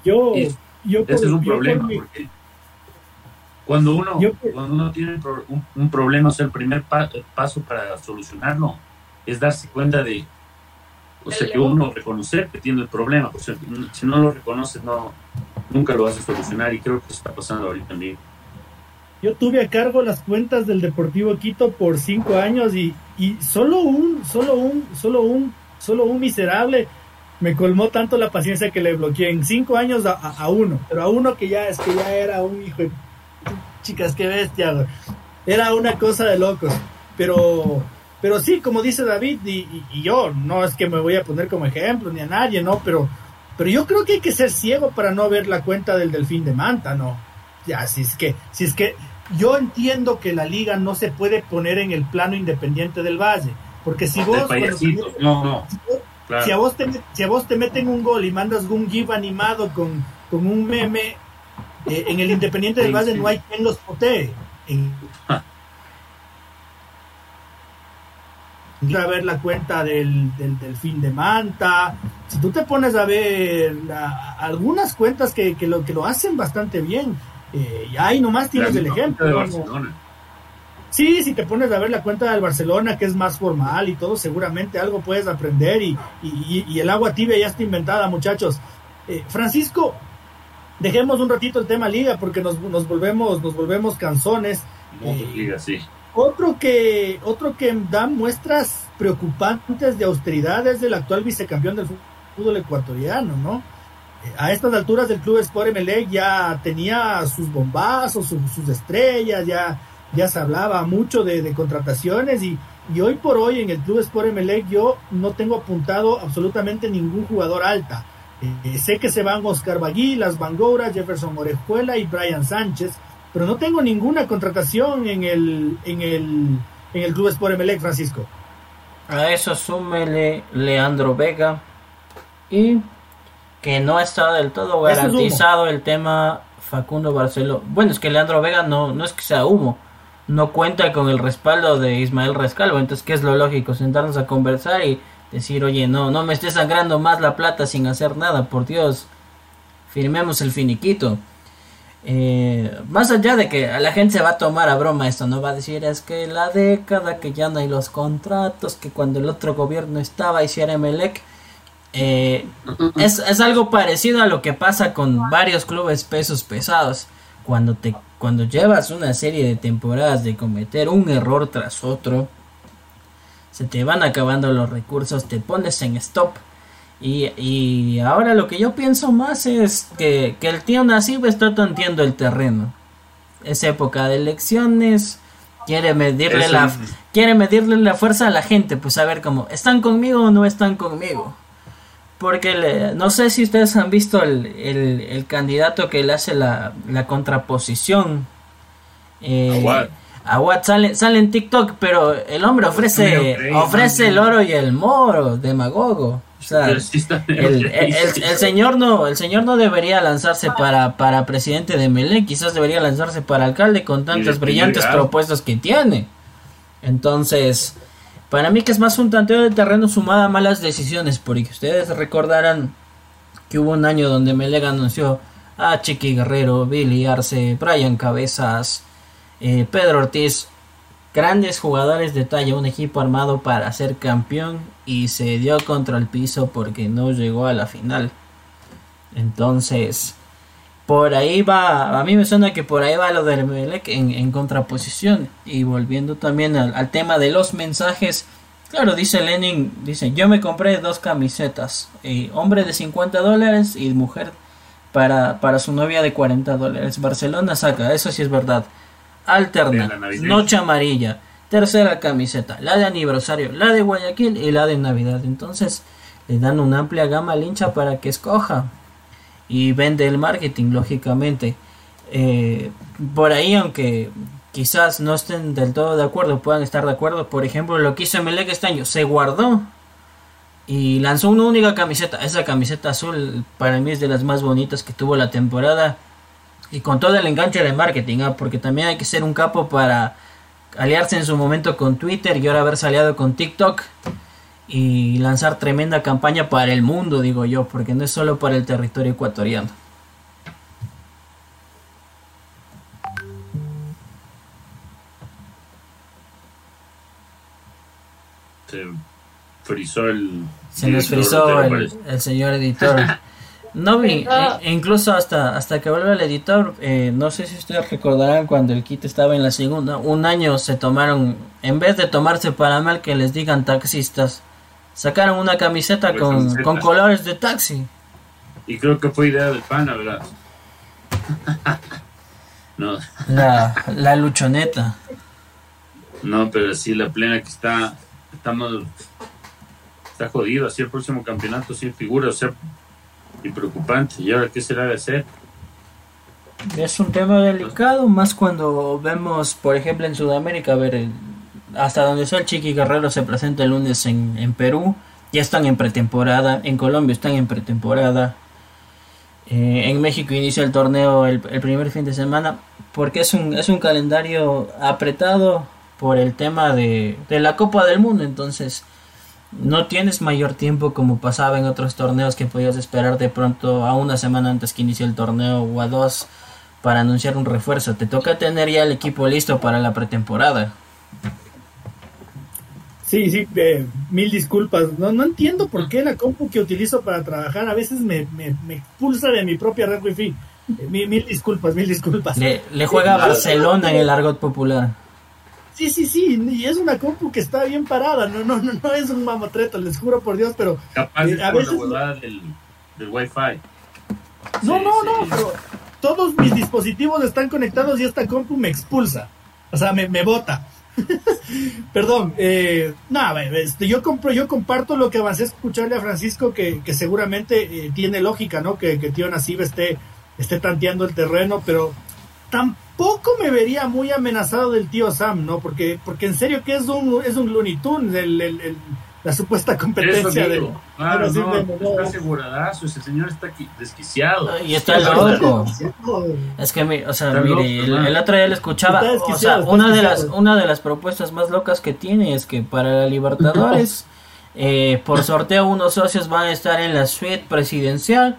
Yo, yo ese es un problema porque cuando uno cuando uno tiene un, problema, o el primer paso para solucionarlo es darse cuenta de o sea, que uno reconocer que tiene el problema, o sea, si no lo reconoces, no, nunca lo vas a solucionar y creo que está pasando ahorita en Yo tuve a cargo las cuentas del Deportivo Quito por cinco años y, y solo un, solo un, solo un, solo un miserable me colmó tanto la paciencia que le bloqueé en cinco años a, a, uno, pero a uno que ya es que ya era un hijo de chicas, qué bestia, era una cosa de locos, pero pero sí, como dice David, y, y, yo, no es que me voy a poner como ejemplo ni a nadie, ¿no? Pero, pero yo creo que hay que ser ciego para no ver la cuenta del delfín de Manta, ¿no? Ya, si es que, si es que yo entiendo que la liga no se puede poner en el plano independiente del Valle, porque si vos, no, no. Si, a vos te, si a vos te meten un gol y mandas un GIF animado con, con un meme, eh, en el Independiente del Valle no hay quien los potee. En, a ver la cuenta del, del, fin de Manta. Si tú te pones a ver algunas cuentas que, que, lo, que lo hacen bastante bien, eh, y ahí nomás tienes el ejemplo. Sí, si te pones a ver la cuenta del Barcelona, que es más formal y todo, seguramente algo puedes aprender y, y, el agua tibia ya está inventada, muchachos. Eh, Francisco, dejemos un ratito el tema liga porque nos, nos volvemos nos volvemos canzones. Eh, liga, sí. Otro que, otro que da muestras preocupantes de austeridad es el actual vicecampeón del fútbol ecuatoriano, ¿no? Eh, a estas alturas del club Sport Emelec ya tenía sus bombazos, sus, estrellas, ya, ya se hablaba mucho de, contrataciones y, y, hoy por hoy en el club Sport Emelec yo no tengo apuntado absolutamente ningún jugador alta. Eh, sé que se van Oscar Baguilas, Van Jefferson Orejuela y Brian Sánchez, pero no tengo ninguna contratación en el, en el, en el Club Sport Emelec, Francisco. A eso súmele Leandro Vega y que no está del todo garantizado el tema Facundo Barceló. Bueno, es que Leandro Vega no, no es que sea humo, no cuenta con el respaldo de Ismael Rescalvo, entonces ¿qué es lo lógico? Sentarnos a conversar y decir, oye, no, no me esté sangrando más la plata sin hacer nada, por Dios, firmemos el finiquito. Eh, más allá de que la gente se va a tomar a broma esto, no va a decir es que la década, que ya no hay los contratos, que cuando el otro gobierno estaba hiciera Melec. Eh, es, es, algo parecido a lo que pasa con varios clubes pesos pesados. Cuando, te, cuando llevas una serie de temporadas de cometer un error tras otro, se te van acabando los recursos, te pones en stop y, ahora lo que yo pienso más es que, el tío Nasib está tanteando el terreno. Es época de elecciones. Quiere medirle, la, quiere medirle la fuerza a la gente. Pues a ver cómo. ¿Están conmigo o no están conmigo? Porque no sé si ustedes han visto el, candidato que le hace la, contraposición. Eh, a Watt sale, sale en TikTok, pero el hombre ofrece, ofrece el oro y el moro, demagogo. O sea, el, señor no, el señor no debería lanzarse para, para presidente de Melé, quizás debería lanzarse para alcalde con tantas brillantes propuestas que tiene. Entonces, para mí que es más un tanteo de terreno sumada a malas decisiones, porque ustedes recordarán que hubo un año donde Melega anunció a Chiqui Guerrero, Billy Arce, Brian Cabezas, eh, Pedro Ortiz, grandes jugadores de talla, un equipo armado para ser campeón y se dio contra el piso porque no llegó a la final. Entonces, por ahí va, a mí me suena que por ahí va lo del Melec en, contraposición. Y volviendo también al, tema de los mensajes, claro, dice Lenin, dice, yo me compré dos camisetas, eh, hombre de 50 dólares y mujer para, para su novia de 40 dólares. Barcelona saca, eso sí es verdad alterna, noche amarilla, tercera camiseta, la de aniversario, la de Guayaquil y la de Navidad. Entonces le dan una amplia gama al hincha para que escoja y vende el marketing, lógicamente. Eh, por ahí, aunque quizás no estén del todo de acuerdo, puedan estar de acuerdo. Por ejemplo, lo que hizo Melec este año, se guardó y lanzó una única camiseta. Esa camiseta azul para mí es de las más bonitas que tuvo la temporada y con todo el enganche de marketing, ¿ah? porque también hay que ser un capo para aliarse en su momento con Twitter y ahora haberse aliado con TikTok y lanzar tremenda campaña para el mundo, digo yo, porque no es solo para el territorio ecuatoriano. Se frizó el... Se nos frizó el señor editor. No vi, e incluso hasta, hasta que vuelve el editor, eh, no sé si ustedes recordarán cuando el kit estaba en la segunda, un año se tomaron, en vez de tomarse para mal que les digan taxistas, sacaron una camiseta con, con colores de taxi. Y creo que fue idea del pana, ¿verdad? no. La, la luchoneta. No, pero sí, la plena que está estamos está jodido, así el próximo campeonato sin figura, o sea, y preocupante. ¿Y ahora qué será de hacer? Es un tema delicado, más cuando vemos, por ejemplo, en Sudamérica, a ver, hasta donde sea el Chiqui Guerrero se presenta el lunes en, en Perú, ya están en pretemporada, en Colombia están en pretemporada, eh, en México inicia el torneo el, el, primer fin de semana, porque es un, es un calendario apretado por el tema de, de la Copa del Mundo, entonces no tienes mayor tiempo como pasaba en otros torneos que podías esperar de pronto a una semana antes que inicie el torneo o a dos para anunciar un refuerzo. Te toca tener ya el equipo listo para la pretemporada. Sí, sí, eh, mil disculpas. No, no entiendo por qué la compu que utilizo para trabajar a veces me, me, me expulsa de mi propia red wifi. Eh, mil, mil, disculpas, mil disculpas. Le, le juega a Barcelona en el argot popular. Sí, sí, sí, y es una compu que está bien parada, no, no, no, no es un mamotreto, les juro por Dios, pero Capaz eh, a por veces... la del, del wifi. No, Sí, no, sí. no, pero todos mis dispositivos están conectados y esta compu me expulsa. O sea, me, me bota. Perdón, eh, nada, este, yo compro, yo comparto lo que avancé a escucharle a Francisco, que, que seguramente eh, tiene lógica, ¿no? Que, que Tío Nasibe esté, esté tanteando el terreno, pero tampoco me vería muy amenazado del tío Sam, ¿no? Porque, porque en serio que es un, es un Looney Tunes, el, el- el- la supuesta competencia de... Claro, no, está aseguradazo, ese señor está aquí desquiciado. Y está loco. Es que, mi- o sea, Está mire, loco, el, otro día le escuchaba, o sea, una de las una de las propuestas más locas que tiene es que para la Libertadores, eh, por sorteo unos socios van a estar en la suite presidencial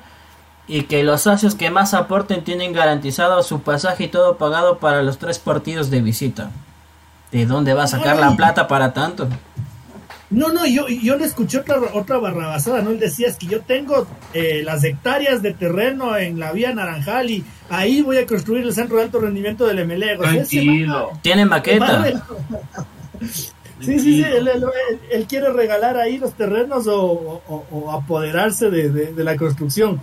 y que los socios que más aporten tienen garantizado su pasaje y todo pagado para los tres partidos de visita. ¿De dónde va a sacar la plata para tanto? No, no, yo, yo le escuché otra, otra barrabasada, ¿no? Él decía, es que yo tengo eh, las hectáreas de terreno en la vía Naranjal y ahí voy a construir el centro de alto rendimiento del MLE. O sea, ese Tranquilo. Tiene maqueta. Sí, sí, sí, él, él- él- él quiere regalar ahí los terrenos o, o- o apoderarse de, de- de la construcción.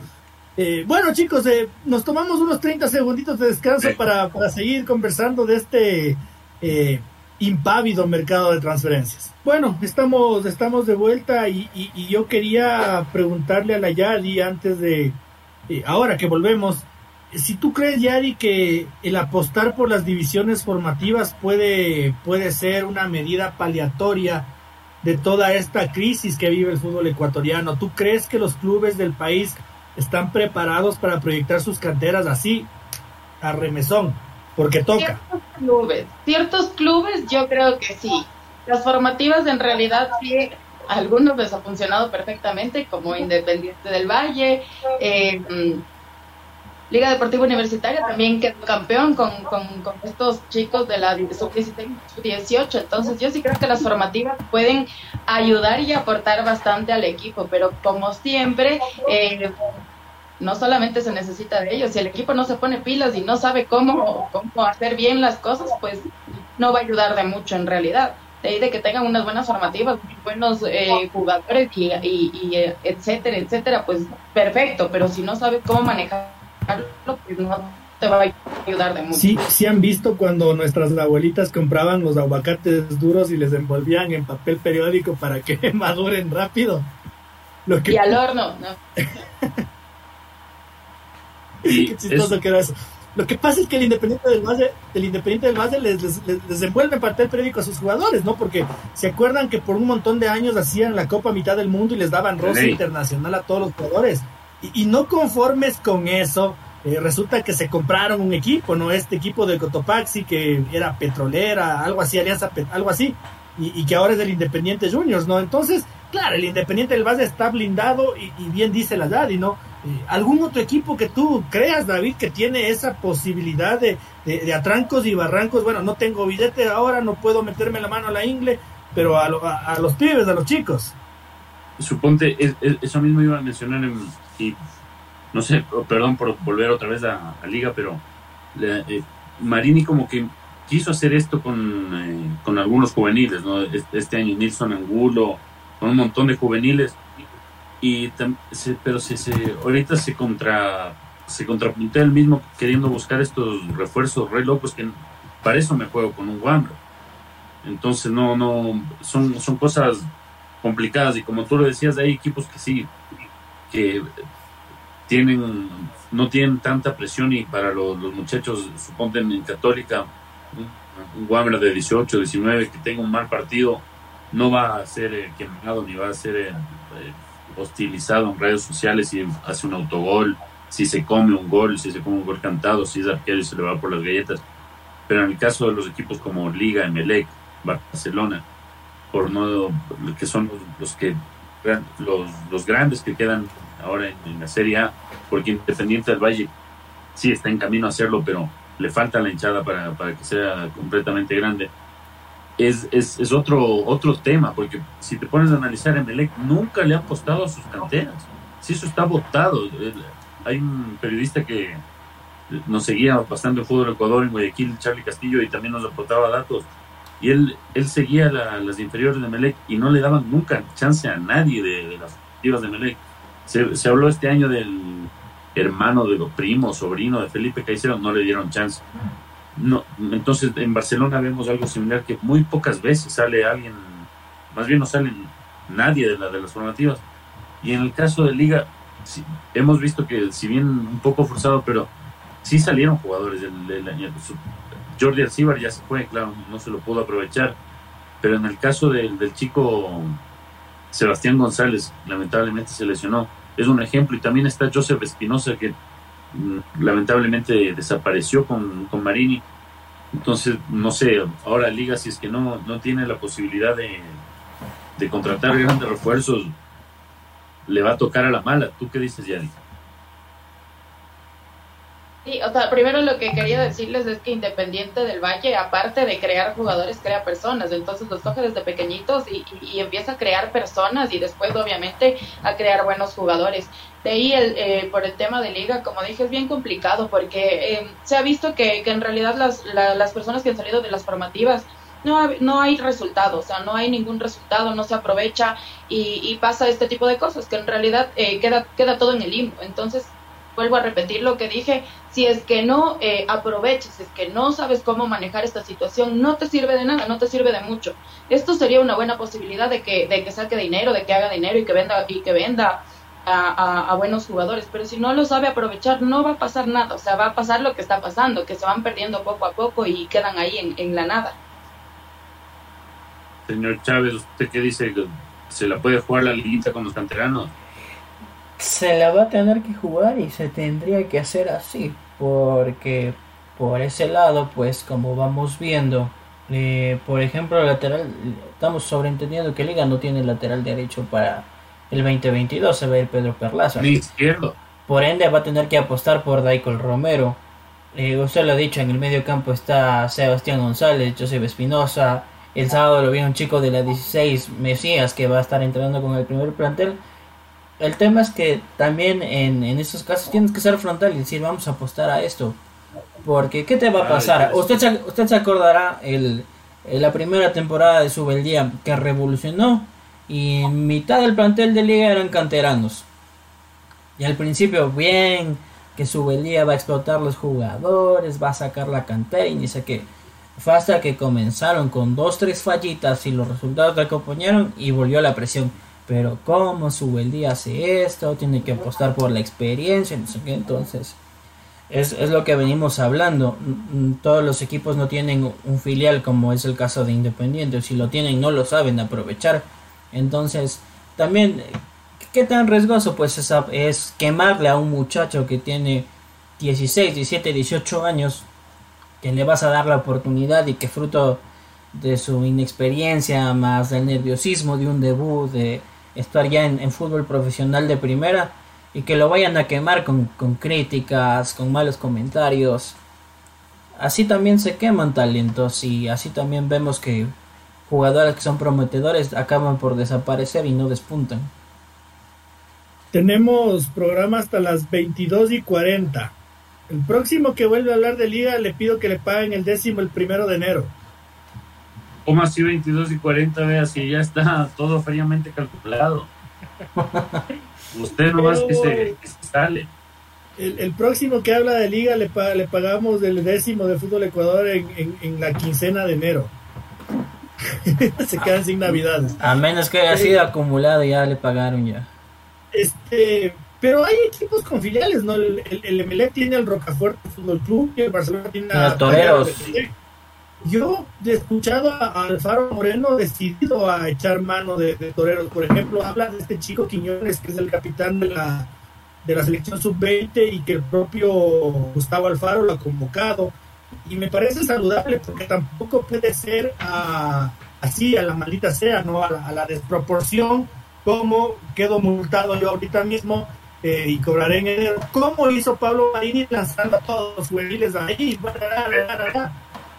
Eh, bueno, chicos, eh, nos tomamos unos 30 segunditos de descanso para, para seguir conversando de este eh, impávido mercado de transferencias. Bueno, estamos, estamos de vuelta y, y- y yo quería preguntarle a la Yadi antes de, eh, ahora que volvemos, si tú crees, Yari, que el apostar por las divisiones formativas puede, puede ser una medida paliatoria de toda esta crisis que vive el fútbol ecuatoriano, ¿tú crees que los clubes del país están preparados para proyectar sus canteras así, a remesón? Porque toca. Ciertos clubes, ciertos clubes yo creo que sí. Las formativas en realidad sí, algunos les ha funcionado perfectamente, como Independiente del Valle, eh, mm, Liga Deportiva Universitaria también quedó campeón con, con, estos chicos de la sub-16, sub-18. Entonces yo sí creo que las formativas pueden ayudar y aportar bastante al equipo, pero como siempre, eh, no solamente se necesita de ellos, si el equipo no se pone pilas y no sabe cómo, cómo hacer bien las cosas, pues no va a ayudar de mucho en realidad. De ahí de que tengan unas buenas formativas, buenos eh, jugadores y, etcétera, etcétera, pues perfecto, pero si no sabes cómo manejarlo, pues no te va a ayudar de mucho. Sí, sí han visto cuando nuestras abuelitas compraban los aguacates duros y les envolvían en papel periódico para que maduren rápido. Lo que Y al horno, ¿no? Qué chistoso es- que era eso. Lo que pasa es que el Independiente del Valle, el Independiente del Valle les, les, les- les envuelve papel periódico a sus jugadores, ¿no? Porque se acuerdan que por un montón de años hacían la Copa Mitad del Mundo y les daban rosa Sí. internacional a todos los jugadores. Y, no conformes con eso, eh, resulta que se compraron un equipo, ¿no? Este equipo de Cotopaxi que era petrolera, algo así, Alianza, algo así, y, que ahora es del Independiente Juniors, ¿no? Entonces, claro, el Independiente del Valle está blindado y, bien dice la Daddy, ¿no? Eh, ¿Algún otro equipo que tú creas, David, que tiene esa posibilidad de, de- de atrancos y barrancos? Bueno, no tengo billete ahora, no puedo meterme la mano a la ingle, pero a, lo- a- los pibes, a los chicos. suponte, es- eso mismo iba a mencionar en- y no sé, perdón por volver otra vez a, a Liga, pero eh, Marini como que quiso hacer esto con, eh, con algunos juveniles, ¿no? Este, año Nilson Angulo, con un montón de juveniles, y pero se, se- ahorita se contra se contrapuntea el mismo queriendo buscar estos refuerzos re locos que para eso me juego con un Wambra. Entonces no, no, son, son cosas complicadas y como tú lo decías, hay equipos que sí, que tienen, no tienen tanta presión y para los, muchachos, suponte en Católica, un, un de 18, 19 que tenga un mal partido, no va a ser eh, quemado ni va a ser eh, hostilizado en redes sociales si hace un autogol, si se come un gol, si se come un gol cantado, si es arquero y se le va por las galletas. Pero en el caso de los equipos como Liga, Emelec, Barcelona, por no que son los, que los, los, grandes que quedan ahora en, la Serie A, porque Independiente del Valle sí está en camino a hacerlo, pero le falta la hinchada para, para que sea completamente grande. Es, es, es, otro, otro tema, porque si te pones a analizar, Emelec nunca le ha apostado a sus canteras. Si eso está votado. Hay un periodista que nos seguía bastante en fútbol Ecuador, en Guayaquil, Charlie Castillo, y también nos aportaba datos. Y él, él seguía las inferiores de Melec y no le daban nunca chance a nadie de, las activas de Melec. Se, habló este año del hermano de los primos, sobrino de Felipe Caicedo, no le dieron chance. No, entonces en Barcelona vemos algo similar que muy pocas veces sale alguien, más bien no sale nadie de, la, las formativas. Y en el caso de Liga, hemos visto que si bien un poco forzado, pero sí salieron jugadores del, año. Jordi Alcibar ya se fue, claro, no se lo pudo aprovechar. Pero en el caso del, del chico Sebastián González, lamentablemente se lesionó. Es un ejemplo. Y también está Joseph Espinosa, que mm, lamentablemente desapareció con, con, Marini. Entonces, no sé, ahora Liga, si es que no, no tiene la posibilidad de, de contratar grandes refuerzos, le va a tocar a la mala. ¿Tú qué dices, Yadi? Sí, o sea, primero lo que quería decirles es que Independiente del Valle, aparte de crear jugadores, crea personas. Entonces los coge desde pequeñitos y, empieza a crear personas y después, obviamente, a crear buenos jugadores. De ahí, el, eh, por el tema de liga, como dije, es bien complicado porque eh, se ha visto que, que en realidad las, las personas que han salido de las formativas no, no hay resultado, o sea, no hay ningún resultado, no se aprovecha y, pasa este tipo de cosas, que en realidad eh, queda, queda todo en el limbo. Entonces, vuelvo a repetir lo que dije, si es que no eh, aproveches, si es que no sabes cómo manejar esta situación, no te sirve de nada, no te sirve de mucho. Esto sería una buena posibilidad de que, de que saque dinero, de que haga dinero y que venda, y que venda a, buenos jugadores, pero si no lo sabe aprovechar, no va a pasar nada, o sea, va a pasar lo que está pasando, que se van perdiendo poco a poco y quedan ahí en, en la nada. Señor Chávez, ¿usted qué dice? ¿Se la puede jugar la liguita con los canteranos? Se la va a tener que jugar y se tendría que hacer así, porque por ese lado, pues como vamos viendo, eh, por ejemplo, lateral, estamos sobreentendiendo que Liga no tiene lateral derecho para el 2022, se va a ir Pedro Perlaza. Izquierdo. Por ende, va a tener que apostar por Daikol Romero. Eh, usted lo ha dicho, en el medio campo está Sebastián González, José Espinosa, el sábado lo vi un chico de la 16, Mesías, que va a estar entrenando con el primer plantel. El tema es que también en, en estos casos tienes que ser frontal y decir, vamos a apostar a esto. Porque, ¿qué te va a pasar? Usted se, usted se acordará el, la primera temporada de Subeldía que revolucionó y mitad del plantel de liga eran canteranos. Y al principio, bien, que Subeldía va a explotar los jugadores, va a sacar la cantera y dice que fue hasta que comenzaron con dos, tres fallitas y los resultados le acompañaron y volvió la presión. Pero cómo el día hace esto, tiene que apostar por la experiencia, no sé qué. Entonces, es, es lo que venimos hablando. Todos los equipos no tienen un filial como es el caso de Independiente. Si lo tienen, no lo saben aprovechar. Entonces, también, ¿qué tan riesgoso? Pues es, es quemarle a un muchacho que tiene 16, 17, 18 años que le vas a dar la oportunidad y que fruto de su inexperiencia más del nerviosismo de un debut, de estar ya en, fútbol profesional de primera y que lo vayan a quemar con, con, críticas, con malos comentarios. Así también se queman talentos y así también vemos que jugadores que son prometedores acaban por desaparecer y no despuntan. Tenemos programa hasta las 22 y 40. El próximo que vuelve a hablar de liga le pido que le paguen el décimo el primero de enero. ¿Cómo así 22 y 40? Vea, si ya está todo fríamente calculado. Usted nomás que se, sale. El, próximo que habla de liga le, le pagamos el décimo de fútbol Ecuador en, en, la quincena de enero. se quedan sin navidades. A menos que haya sido acumulado, ya le pagaron ya. Este, pero hay equipos con filiales, ¿no? El, el, el tiene el Rocafuerte Fútbol Club y el Barcelona tiene a Toreros. Yo he escuchado a Alfaro Moreno decidido a echar mano de, Toreros. Por ejemplo, habla de este chico Quiñones, que es el capitán de la, de la selección sub-20 y que el propio Gustavo Alfaro lo ha convocado. Y me parece saludable porque tampoco puede ser así, a la maldita sea, ¿no? A la, desproporción, como quedo multado yo ahorita mismo eh, y cobraré en enero. ¿Cómo hizo Pablo Marini lanzando a todos los juveniles ahí?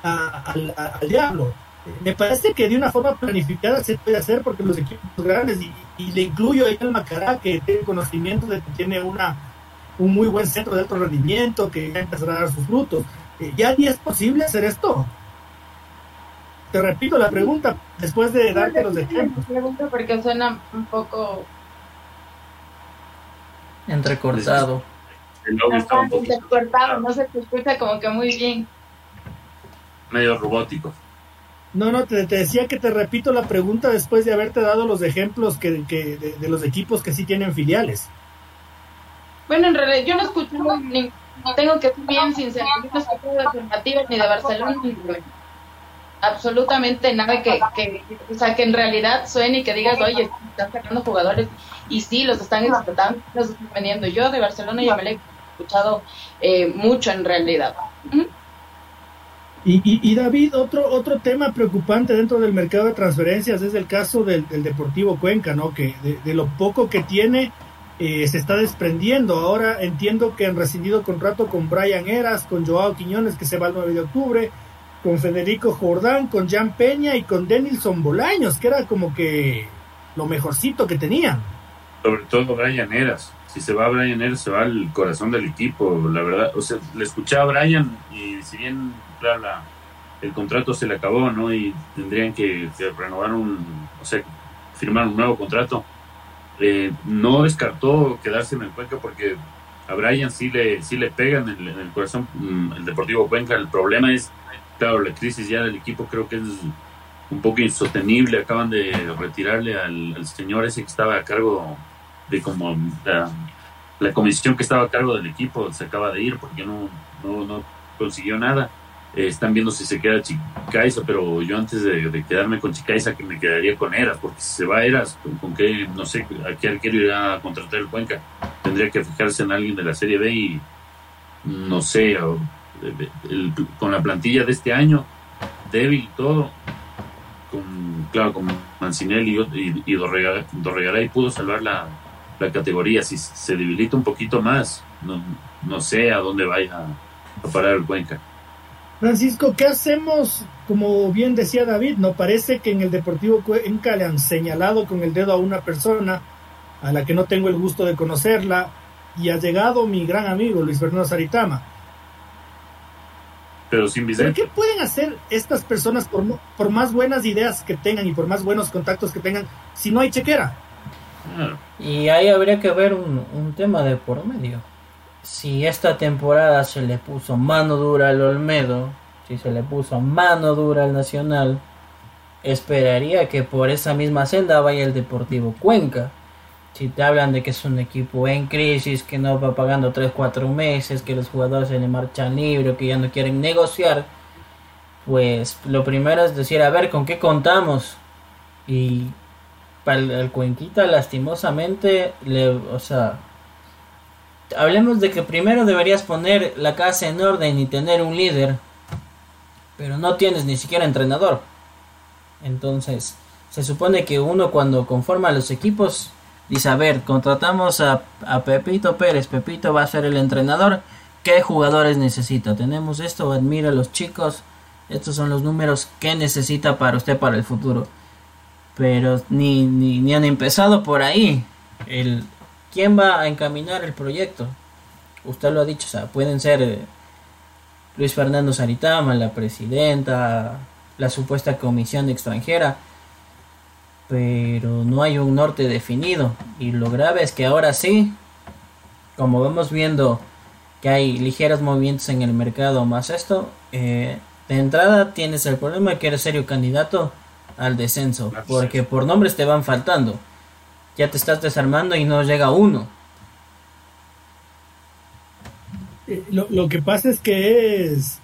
Al, diablo. Me parece que de una forma planificada se puede hacer porque los equipos grandes, y, le incluyo ahí al Macará, que tiene conocimiento de que tiene una un muy buen centro de alto rendimiento, que ya empezará a dar sus frutos. Eh, ¿Ya ni es posible hacer esto? Te repito la pregunta después de darte los ejemplos. Pregunta porque suena un poco entrecortado. Entrecortado, no se te escucha como que muy bien medio robótico. No, no, te, decía que te repito la pregunta después de haberte dado los ejemplos que, que de, los equipos que sí tienen filiales. Bueno, en realidad yo no escucho, ni, tengo que ser bien sincero, no escucho de alternativas ni de Barcelona ni de absolutamente nada que, que, o sea, que en realidad suene y que digas, oye, están sacando jugadores y sí, los están explotando, los están vendiendo. Yo de Barcelona ya me he escuchado eh, mucho en realidad. Y, David, otro, otro tema preocupante dentro del mercado de transferencias es el caso del, Deportivo Cuenca, ¿no? Que de, lo poco que tiene eh, se está desprendiendo. Ahora entiendo que han rescindido contrato con Brian Eras, con Joao Quiñones, que se va el 9 de octubre, con Federico Jordán, con Jan Peña y con Denilson Bolaños, que era como que lo mejorcito que tenían. Sobre todo Brian Eras. Si se va Brian Eras, se va el corazón del equipo, la verdad. O sea, le escuché a Brian y si bien la, el contrato se le acabó, ¿no? Y tendrían que, renovar un, o sea, firmar un nuevo contrato. Eh, no descartó quedarse en el Cuenca porque a Brian sí le, sí le pegan en, el corazón mm, el Deportivo Cuenca. El problema es, claro, la crisis ya del equipo creo que es un poco insostenible. Acaban de retirarle al, señor ese que estaba a cargo de como la, la, comisión que estaba a cargo del equipo, se acaba de ir porque no, no, no consiguió nada. Eh, están viendo si se queda Chicaiza, pero yo antes de, quedarme con Chicaiza, que me quedaría con Eras, porque si se va Eras, con, qué, no sé, a qué arquero irá a contratar el Cuenca. Tendría que fijarse en alguien de la Serie B y no sé, con la plantilla de este año, débil y todo, con, claro, con Mancinelli y, y, Dorregaray pudo salvar la, la, categoría. Si se debilita un poquito más, no, no sé a dónde vaya a parar el Cuenca. Francisco, ¿qué hacemos? Como bien decía David, no parece que en el Deportivo Cuenca le han señalado con el dedo a una persona a la que no tengo el gusto de conocerla y ha llegado mi gran amigo Luis Fernando Saritama. Pero sin visar. ¿Qué pueden hacer estas personas por, por más buenas ideas que tengan y por más buenos contactos que tengan si no hay chequera? Y ahí habría que ver un, un tema de por medio si esta temporada se le puso mano dura al Olmedo, si se le puso mano dura al Nacional, esperaría que por esa misma senda vaya el Deportivo Cuenca. Si te hablan de que es un equipo en crisis, que no va pagando 3-4 meses, que los jugadores se le marchan libre, que ya no quieren negociar, pues lo primero es decir, a ver, ¿con qué contamos? Y para el, Cuenquita, lastimosamente, le, o sea, hablemos de que primero deberías poner la casa en orden y tener un líder, pero no tienes ni siquiera entrenador. Entonces, se supone que uno cuando conforma los equipos dice, a ver, contratamos a, a Pepito Pérez, Pepito va a ser el entrenador, ¿qué jugadores necesita? Tenemos esto, admira a los chicos, estos son los números que necesita para usted para el futuro. Pero ni, ni, ni han empezado por ahí. El, ¿Quién va a encaminar el proyecto? Usted lo ha dicho, o sea, pueden ser eh, Luis Fernando Saritama, la presidenta, la supuesta comisión extranjera, pero no hay un norte definido. Y lo grave es que ahora sí, como vamos viendo que hay ligeros movimientos en el mercado más esto, eh, de entrada tienes el problema de que eres serio candidato al descenso, porque por nombres te van faltando. Ya te estás desarmando y no llega uno. Eh, lo, que pasa es que es,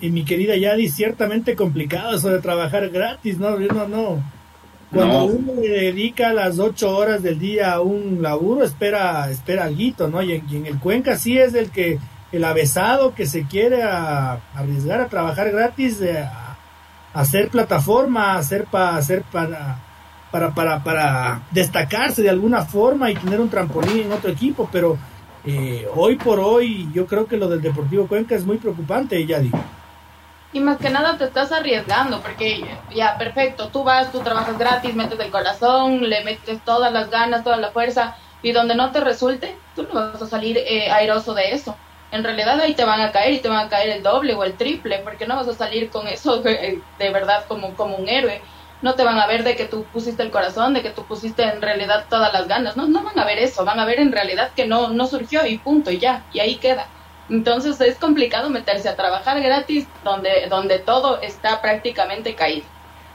y mi querida Yadi, ciertamente complicado eso de trabajar gratis, ¿no? No, no. Cuando uno le dedica las ocho horas del día a un laburo, espera, espera algo, ¿no? Y en, el Cuenca sí es el que, el avesado que se quiere arriesgar a trabajar gratis, eh, a, hacer plataforma, hacer para, hacer para, para, para, para destacarse de alguna forma y tener un trampolín en otro equipo, pero eh, hoy por hoy yo creo que lo del Deportivo Cuenca es muy preocupante, ya digo. Y más que nada te estás arriesgando, porque ya, perfecto, tú vas, tú trabajas gratis, metes el corazón, le metes todas las ganas, toda la fuerza, y donde no te resulte, tú no vas a salir eh, airoso de eso. En realidad ahí te van a caer y te van a caer el doble o el triple, porque no vas a salir con eso de, de verdad como, como un héroe no te van a ver de que tú pusiste el corazón, de que tú pusiste en realidad todas las ganas, no, no van a ver eso, van a ver en realidad que no, no surgió y punto, y ya, y ahí queda. Entonces es complicado meterse a trabajar gratis donde, donde todo está prácticamente caído.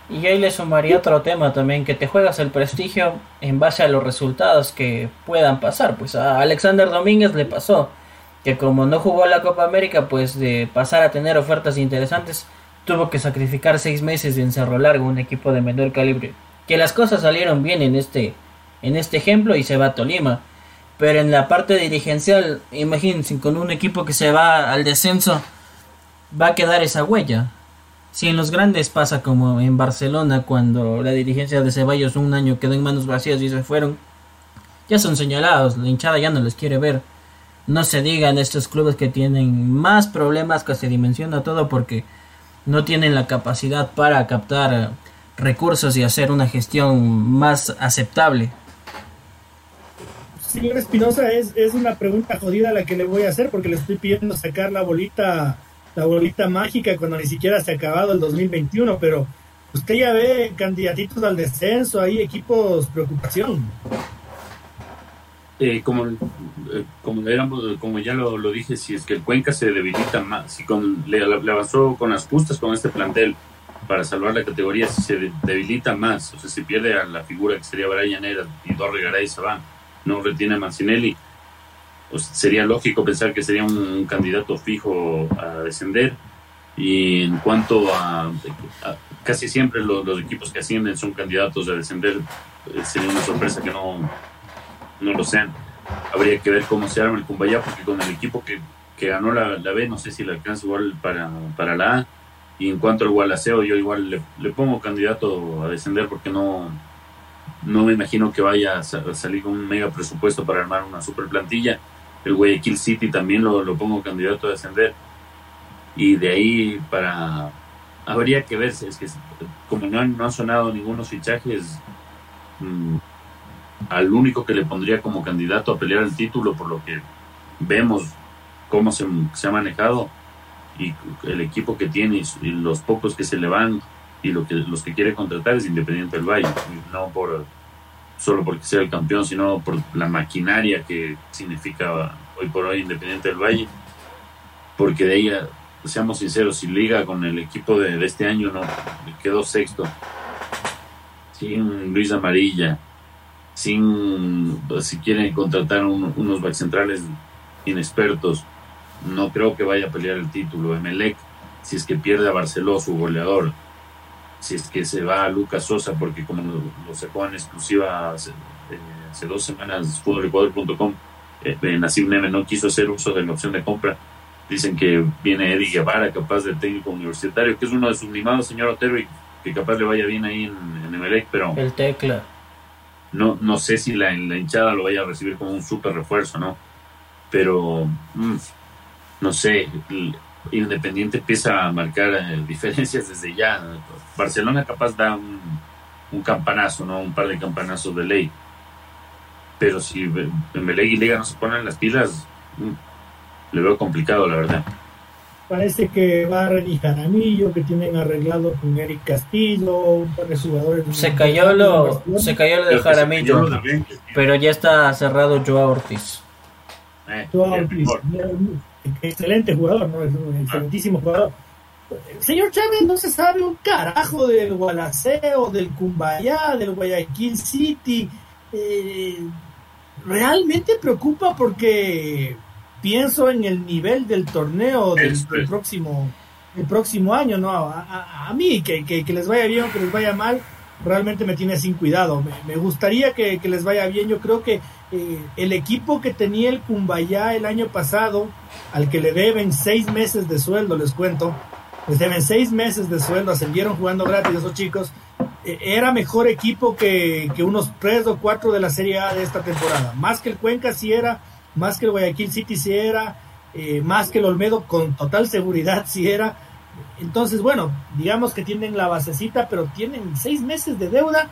Y ahí le sumaría otro tema también, que te juegas el prestigio en base a los resultados que puedan pasar. Pues a Alexander Domínguez le pasó que como no jugó la Copa América, pues de pasar a tener ofertas interesantes, tuvo que sacrificar seis meses de encerro largo un equipo de menor calibre. Que las cosas salieron bien en este, en este ejemplo y se va a Tolima. Pero en la parte dirigencial, imagínense, con un equipo que se va al descenso, va a quedar esa huella. Si en los grandes pasa como en Barcelona, cuando la dirigencia de Ceballos un año quedó en manos vacías y se fueron, ya son señalados, la hinchada ya no les quiere ver. No se digan estos clubes que tienen más problemas que se dimensiona todo porque no tienen la capacidad para captar recursos y hacer una gestión más aceptable. Señor Espinosa, es, es una pregunta jodida la que le voy a hacer porque le estoy pidiendo sacar la bolita, la bolita mágica cuando ni siquiera se ha acabado el 2021, pero usted ya ve candidatitos al descenso, hay equipos preocupación. Eh, como, eh, como, como ya lo, lo, dije, si es que el Cuenca se debilita más, si con, le, avanzó con las justas con este plantel para salvar la categoría, si se debilita más, o sea, si pierde a la figura que sería Brian Era y Dorre Garay se van, no retiene a Mancinelli, pues sería lógico pensar que sería un, candidato fijo a descender. Y en cuanto a, casi siempre los, los, equipos que ascienden son candidatos a descender, eh, sería una sorpresa que no no lo sean. Habría que ver cómo se arma el Cumbayá, porque con el equipo que, ganó la, la, B, no sé si le alcanza igual para, para la A. Y en cuanto al Gualaceo, yo igual le, pongo candidato a descender porque no, no me imagino que vaya a salir con un mega presupuesto para armar una super plantilla. El Guayaquil City también lo, lo pongo candidato a descender. Y de ahí para... Habría que ver, es que como no han, no han sonado ningunos fichajes, mmm, al único que le pondría como candidato a pelear el título, por lo que vemos cómo se, ha manejado y el equipo que tiene y los pocos que se le van y lo que, los que quiere contratar es Independiente del Valle, no por solo porque sea el campeón, sino por la maquinaria que significa hoy por hoy Independiente del Valle, porque de ella, seamos sinceros, si liga con el equipo de, este año no quedó sexto, sin Luis Amarilla, sin, si quieren contratar unos back centrales inexpertos, no creo que vaya a pelear el título. Emelec, si es que pierde a Barceló, su goleador, si es que se va a Lucas Sosa, porque como lo, sacó en exclusiva hace, eh, dos semanas, fútbolecuador.com, eh, Nassim Neme no quiso hacer uso de la opción de compra. Dicen que viene Eddie Guevara, capaz de técnico universitario, que es uno de sus mimados, señor Otero, y que capaz le vaya bien ahí en, en Emelec, pero... El tecla no, no sé si la, la hinchada lo vaya a recibir como un súper refuerzo, ¿no? Pero, mm, no sé, Independiente empieza a marcar eh, diferencias desde ya. Barcelona capaz da un, un, campanazo, ¿no? Un par de campanazos de ley. Pero si Beleg y Liga no se ponen las pilas, mm, le veo complicado, la verdad. Parece que va Reni Jaramillo, que tienen arreglado con Eric Castillo, un par de jugadores. Se cayó lo, se cayó lo de Jaramillo, pero ya está cerrado Joao Ortiz. Eh, Joao Ortiz, excelente jugador, ¿no? Es un excelentísimo jugador. Señor Chávez, no se sabe un carajo del Gualaceo, del Cumbayá, del Guayaquil City. Eh, realmente preocupa porque pienso en el nivel del torneo del, próximo el próximo año, ¿no? A, mí, que, que, les vaya bien o que les vaya mal, realmente me tiene sin cuidado. Me, gustaría que, les vaya bien. Yo creo que eh, el equipo que tenía el Cumbayá el año pasado, al que le deben seis meses de sueldo, les cuento, les deben seis meses de sueldo, ascendieron jugando gratis esos chicos, eh, era mejor equipo que, que, unos tres o cuatro de la Serie A de esta temporada. Más que el Cuenca sí era, más que el Guayaquil City sí era, eh, más que el Olmedo con total seguridad sí era. Entonces, bueno, digamos que tienen la basecita, pero tienen seis meses de deuda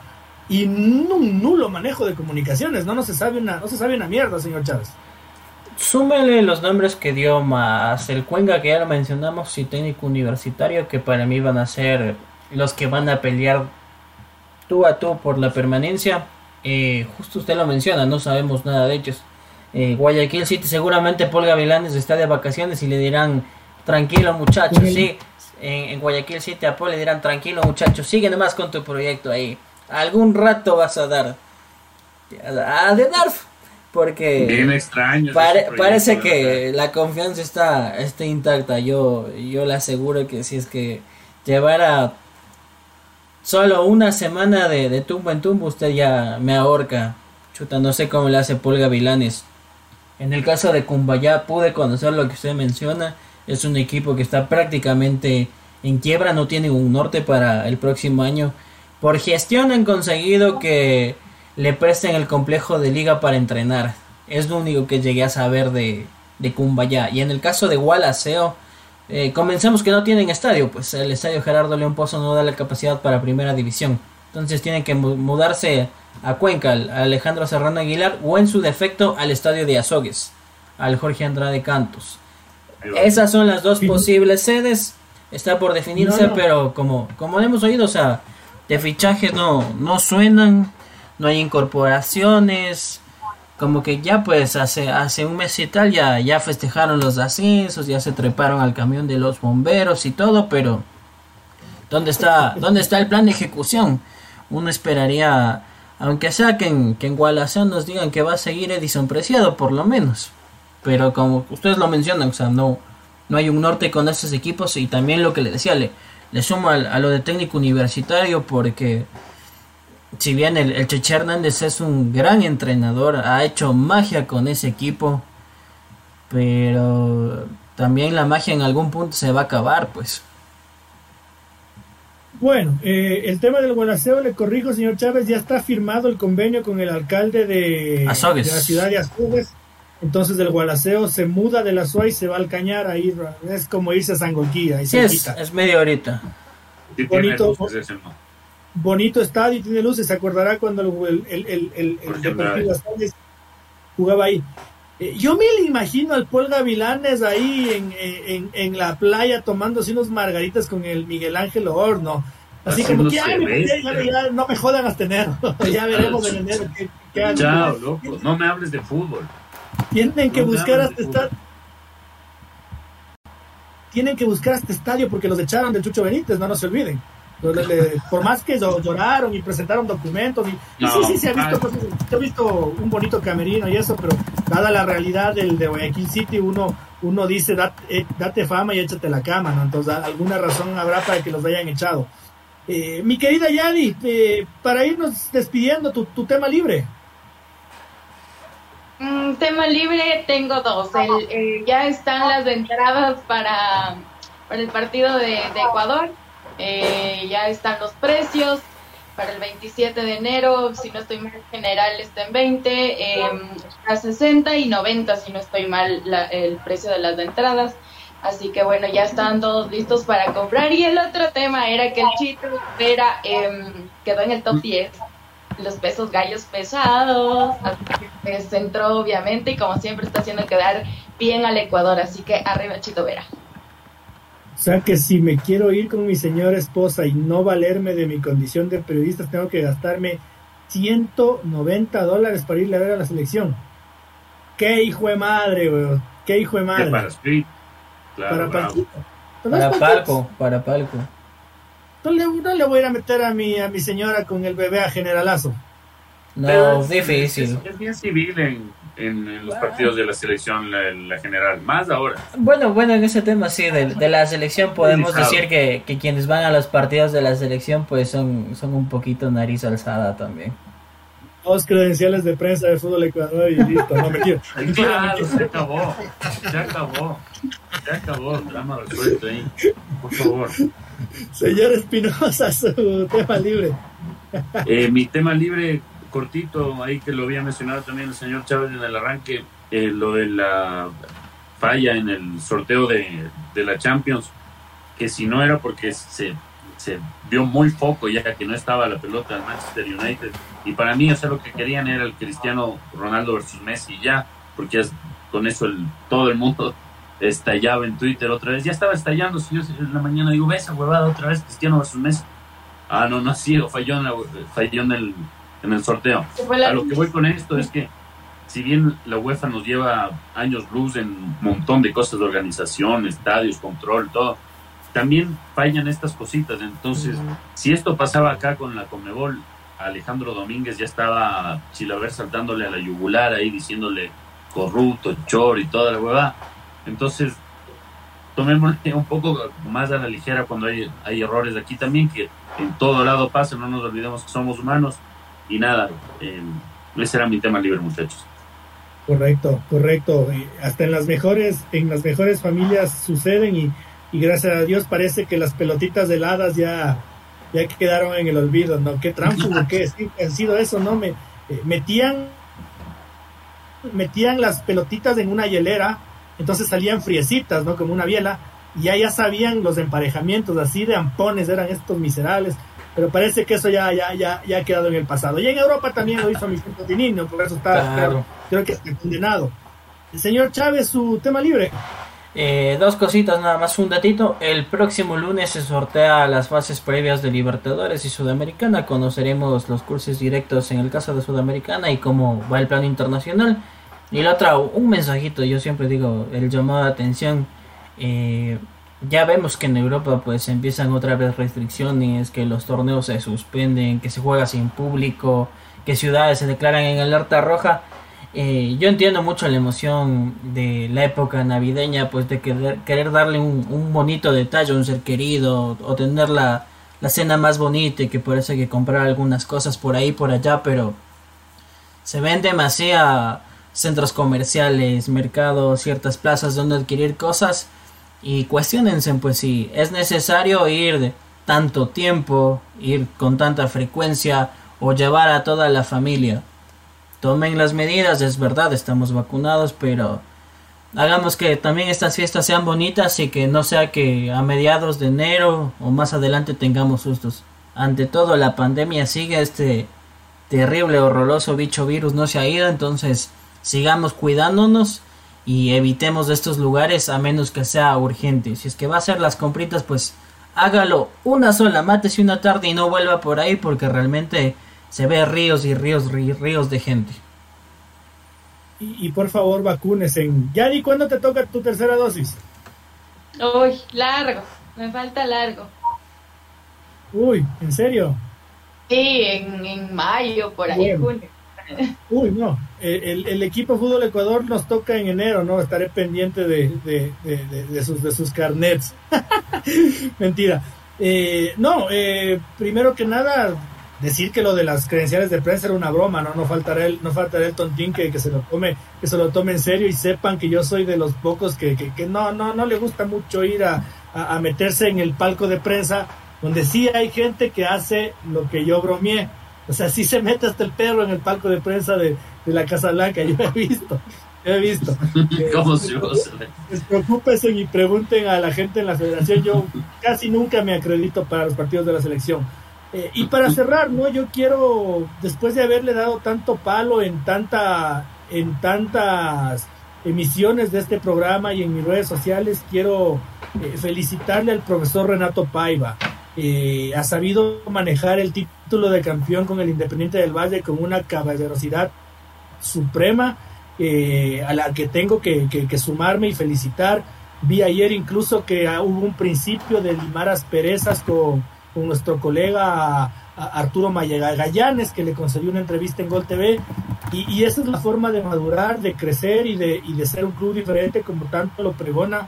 y un nulo manejo de comunicaciones. No, no se sabe una, no se sabe una mierda, señor Chávez. Súmele los nombres que dio más el Cuenca que ya lo mencionamos y técnico universitario que para mí van a ser los que van a pelear tú a tú por la permanencia. Eh, justo usted lo menciona, no sabemos nada de ellos. Eh, Guayaquil City seguramente Paul Gavilanes está de vacaciones y le dirán tranquilo muchachos, sí, en, Guayaquil City a Paul le dirán tranquilo muchachos, sigue nomás con tu proyecto ahí, algún rato vas a dar a de Darf porque Bien extraño parece que la confianza está, está intacta. Yo yo le aseguro que si es que llevara solo una semana de, de tumbo en tumbo usted ya me ahorca. Chuta no sé cómo le hace Paul Gavilanes en el caso de Cumbayá pude conocer lo que usted menciona. Es un equipo que está prácticamente en quiebra, no tiene un norte para el próximo año. Por gestión han conseguido que le presten el complejo de liga para entrenar. Es lo único que llegué a saber de, de Cumbayá. Y en el caso de Gualaceo, eh, que no tienen estadio, pues el estadio Gerardo León Pozo no da la capacidad para primera división. Entonces tienen que mudarse a Cuenca, al Alejandro Serrano Aguilar o en su defecto al estadio de Azogues, al Jorge Andrade Cantos. Esas son las dos posibles sedes. Está por definirse, pero como, como hemos oído, o sea, de fichajes no, no suenan, no hay incorporaciones. Como que ya pues hace, hace un mes y tal ya, ya festejaron los ascensos, ya se treparon al camión de los bomberos y todo, pero ¿dónde está, dónde está el plan de ejecución? Uno esperaría aunque sea que en, que en nos digan que va a seguir Edison Preciado, por lo menos. Pero como ustedes lo mencionan, o sea, no, no hay un norte con esos equipos. Y también lo que le decía, le, le sumo a, lo de técnico universitario, porque si bien el, el Cheche Hernández es un gran entrenador, ha hecho magia con ese equipo, pero también la magia en algún punto se va a acabar, pues. Bueno, eh, el tema del Gualaceo, le corrijo, señor Chávez, ya está firmado el convenio con el alcalde de, la ciudad de Azogues. Entonces el Gualaceo se muda de la SUA y se va al Cañar, ahí es como irse a Sangolquilla. Sí, es, es media horita. bonito, bonito estadio, tiene luces, se acordará cuando el, el, el, el, el jugaba ahí. Eh, yo me imagino al Paul Gavilanes ahí en, en, la playa tomándose unos margaritas con el Miguel Ángel Horno. Así como que ya, no me jodan hasta enero. ya veremos en enero qué, Chao, loco. No me hables de fútbol. Tienen que buscar hasta estadio. Tienen que buscar este estadio porque los echaron del Chucho Benítez, no, no se olviden por más que lloraron y presentaron documentos, y, sí, sí, se ha visto, se ha visto un bonito camerino y eso, pero dada la realidad del de Guayaquil City, uno, uno dice, eh, date, fama y échate la cama, ¿no? Entonces, alguna razón habrá para que los hayan echado. Eh, mi querida Yadi, eh, para irnos despidiendo, tu, tu tema libre. Mm, tema libre tengo dos. ya están las entradas para, para el partido de Ecuador eh, ya están los precios. Para el 27 de enero, si no estoy mal, general está en 20, eh, a 60 y 90, si no estoy mal, el precio de las entradas. Así que bueno, ya están todos listos para comprar. Y el otro tema era que el Chito era, em, quedó en el top 10 los pesos gallos pesados, se entró obviamente y como siempre está haciendo quedar bien al Ecuador, así que arriba Chito Vera. O sea que si me quiero ir con mi señora esposa y no valerme de mi condición de periodista, tengo que gastarme 190 dólares para irle a ver a la selección. ¡Qué hijo de madre, weón! ¡Qué hijo de madre! para Para Para palco, para palco. No le, no le voy a ir a meter a mi, a mi señora con el bebé a generalazo. No, es, difícil. Es, bien civil en, en, los partidos de la selección, la, general, más ahora. Bueno, bueno, en ese tema sí, de, de la selección podemos decir que, que, quienes van a los partidos de la selección pues son, son un poquito nariz alzada también. Dos credenciales de prensa de fútbol Ecuador y listo, no me quiero. Claro, se acabó, se acabó, se acabó, drama resuelto ahí, por favor. Señor Espinosa, su tema libre. Eh, mi tema libre cortito, ahí que lo había mencionado también el señor Chávez en el arranque, eh, lo de la falla en el sorteo de, la Champions, que si no era porque se, se vio muy foco ya que no estaba la pelota del Manchester United, y para mí, o sea, lo que querían era el Cristiano Ronaldo versus Messi ya, porque es, con eso el, todo el mundo estallaba en Twitter otra vez, ya estaba estallando, si yo en la mañana digo, ve esa huevada otra vez, Cristiano versus Messi. Ah, no, no ha sido, falló en, falló en el en el sorteo. A lo que voy con esto es que si bien la UEFA nos lleva años luz en un montón de cosas de organización, estadios, control, todo, también fallan estas cositas. Entonces, si esto pasaba acá con la Comebol, Alejandro Domínguez ya estaba Chilaver saltándole a la yugular ahí diciéndole corrupto, chor y toda la hueva. Entonces, tomémosle un poco más a la ligera cuando hay, hay errores aquí también, que en todo lado pasa, no nos olvidemos que somos humanos y nada, eh, ese era mi tema libre, muchachos. Correcto, correcto. Hasta en las mejores, en las mejores familias suceden y, gracias a Dios parece que las pelotitas heladas ya, ya quedaron en el olvido, ¿no? Qué tránsfugo que sí, ha sido eso, ¿no? Me eh, metían metían las pelotitas en una hielera, entonces salían friecitas, ¿no? Como una biela, y ya ya sabían los emparejamientos, así de ampones eran estos miserables pero parece que eso ya, ya, ya, ya ha quedado en el pasado. Y en Europa también lo hizo Vicente Tinino, por eso está, creo, que está condenado. El señor Chávez, su tema libre. Eh, dos cositas nada más, un datito. El próximo lunes se sortea las fases previas de Libertadores y Sudamericana. Conoceremos los cursos directos en el caso de Sudamericana y cómo va el plano internacional. Y la otra, un mensajito, yo siempre digo, el llamado de atención. Eh, ya vemos que en Europa pues empiezan otra vez restricciones, que los torneos se suspenden, que se juega sin público, que ciudades se declaran en alerta roja. Eh, yo entiendo mucho la emoción de la época navideña, pues de querer, darle un, bonito detalle a un ser querido o tener la, la cena más bonita y que por eso hay que comprar algunas cosas por ahí por allá, pero se ven demasiado centros comerciales, mercados, ciertas plazas donde adquirir cosas y cuestionense pues si es necesario ir tanto tiempo, ir con tanta frecuencia o llevar a toda la familia. Tomen las medidas, es verdad, estamos vacunados, pero hagamos que también estas fiestas sean bonitas y que no sea que a mediados de enero o más adelante tengamos sustos. Ante todo, la pandemia sigue, este terrible, horroroso bicho virus no se ha ido, entonces sigamos cuidándonos y evitemos de estos lugares a menos que sea urgente. Si es que va a hacer las compritas, pues hágalo una sola, mátese una tarde y no vuelva por ahí porque realmente se ve ríos y ríos y ríos de gente. Y, por favor, vacúnese. Yari, ¿cuándo te toca tu tercera dosis? Uy, largo, me falta largo. Uy, ¿en serio? Sí, en, mayo, por ahí, junio. Uy, no. El, el, equipo Fútbol Ecuador nos toca en enero, ¿no? Estaré pendiente de, de, sus, de sus carnets. Mentira. Eh, no, eh, primero que nada, decir que lo de las credenciales de prensa era una broma, ¿no? No faltará el, no faltará el tontín que, que se lo tome, que se lo tome en serio y sepan que yo soy de los pocos que, que, no, no, no le gusta mucho ir a, a, a meterse en el palco de prensa, donde sí hay gente que hace lo que yo bromeé o sea, sí se mete hasta el perro en el palco de prensa de, la Casa Blanca, yo he visto, he visto. ¿Cómo se Despreocúpense y pregunten a la gente en la federación, yo casi nunca me acredito para los partidos de la selección. Eh, y para cerrar, ¿no? Yo quiero, después de haberle dado tanto palo en tanta, en tantas emisiones de este programa y en mis redes sociales, quiero eh, felicitarle al profesor Renato Paiva. Eh, ha sabido manejar el título de campeón con el Independiente del Valle con una caballerosidad suprema eh, a la que tengo que, sumarme y felicitar. Vi ayer incluso que hubo un principio de limar asperezas con, nuestro colega Arturo Gallanes, que le concedió una entrevista en Gol TV. Y, y, esa es la forma de madurar, de crecer y de, y de ser un club diferente, como tanto lo pregona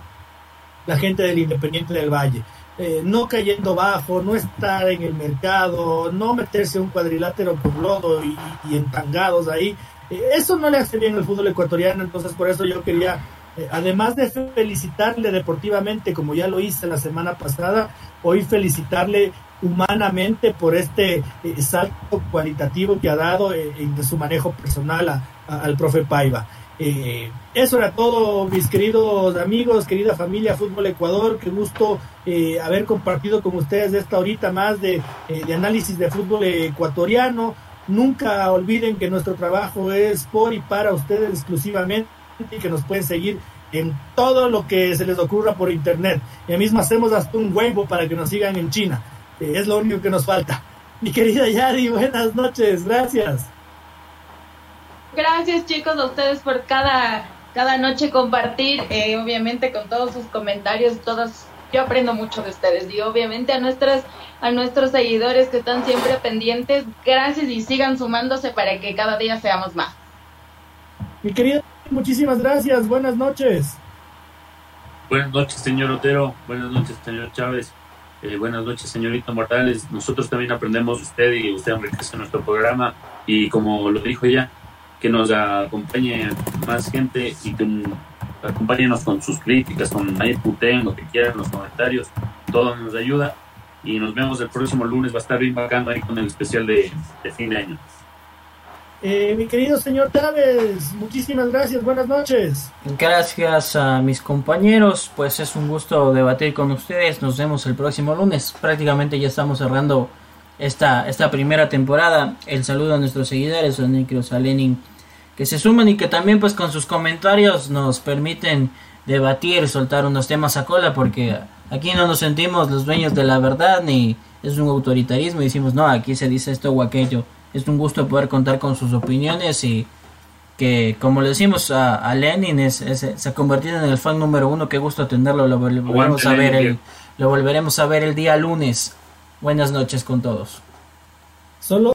la gente del Independiente del Valle. Eh, no cayendo bajo, no estar en el mercado, no meterse un cuadrilátero por lodo y, entangados ahí. Eh, eso no le hace bien al fútbol ecuatoriano, entonces por eso yo quería, eh, además de felicitarle deportivamente, como ya lo hice la semana pasada, hoy felicitarle humanamente por este salto cualitativo que ha dado en su manejo personal al profe Paiva. Eh, eso era todo, mis queridos amigos, querida familia Fútbol Ecuador. Qué gusto eh, haber compartido con ustedes esta horita más de, eh, de, análisis de fútbol ecuatoriano. Nunca olviden que nuestro trabajo es por y para ustedes exclusivamente y que nos pueden seguir en todo lo que se les ocurra por internet. Y mismo hacemos hasta un huevo para que nos sigan en China. es lo único que nos falta. Mi querida Yari, buenas noches, gracias. Gracias chicos a ustedes por cada, cada noche compartir, eh, obviamente con todos sus comentarios, todas, yo aprendo mucho de ustedes y obviamente a nuestras, a nuestros seguidores que están siempre pendientes, gracias y sigan sumándose para que cada día seamos más. Mi querido, muchísimas gracias, buenas noches. Buenas noches, señor Otero, buenas noches, señor Chávez. Eh, buenas noches, señorita Morales. Nosotros también aprendemos de usted y usted enriquece nuestro programa. Y como lo dijo ella, que nos acompañe más gente y que acompáñenos con sus críticas, con ahí puten, lo que quieran, los comentarios, todo nos ayuda. Y nos vemos el próximo lunes, va a estar bien bacano ahí con el especial de, fin de año. Eh, mi querido señor Távez, muchísimas gracias, buenas noches. Gracias a mis compañeros, pues es un gusto debatir con ustedes, nos vemos el próximo lunes, prácticamente ya estamos cerrando esta, esta primera temporada. El saludo a nuestros seguidores, a Nikros, a Lenin, que se suman y que también pues con sus comentarios nos permiten debatir, soltar unos temas a cola, porque aquí no nos sentimos los dueños de la verdad ni es un autoritarismo y decimos no, aquí se dice esto o aquello. Es un gusto poder contar con sus opiniones y que como le decimos a, Lenin es, se ha convertido en el fan número uno, qué gusto atenderlo, lo volveremos a ver el, lo volveremos a ver el día lunes. Buenas noches con todos. Solo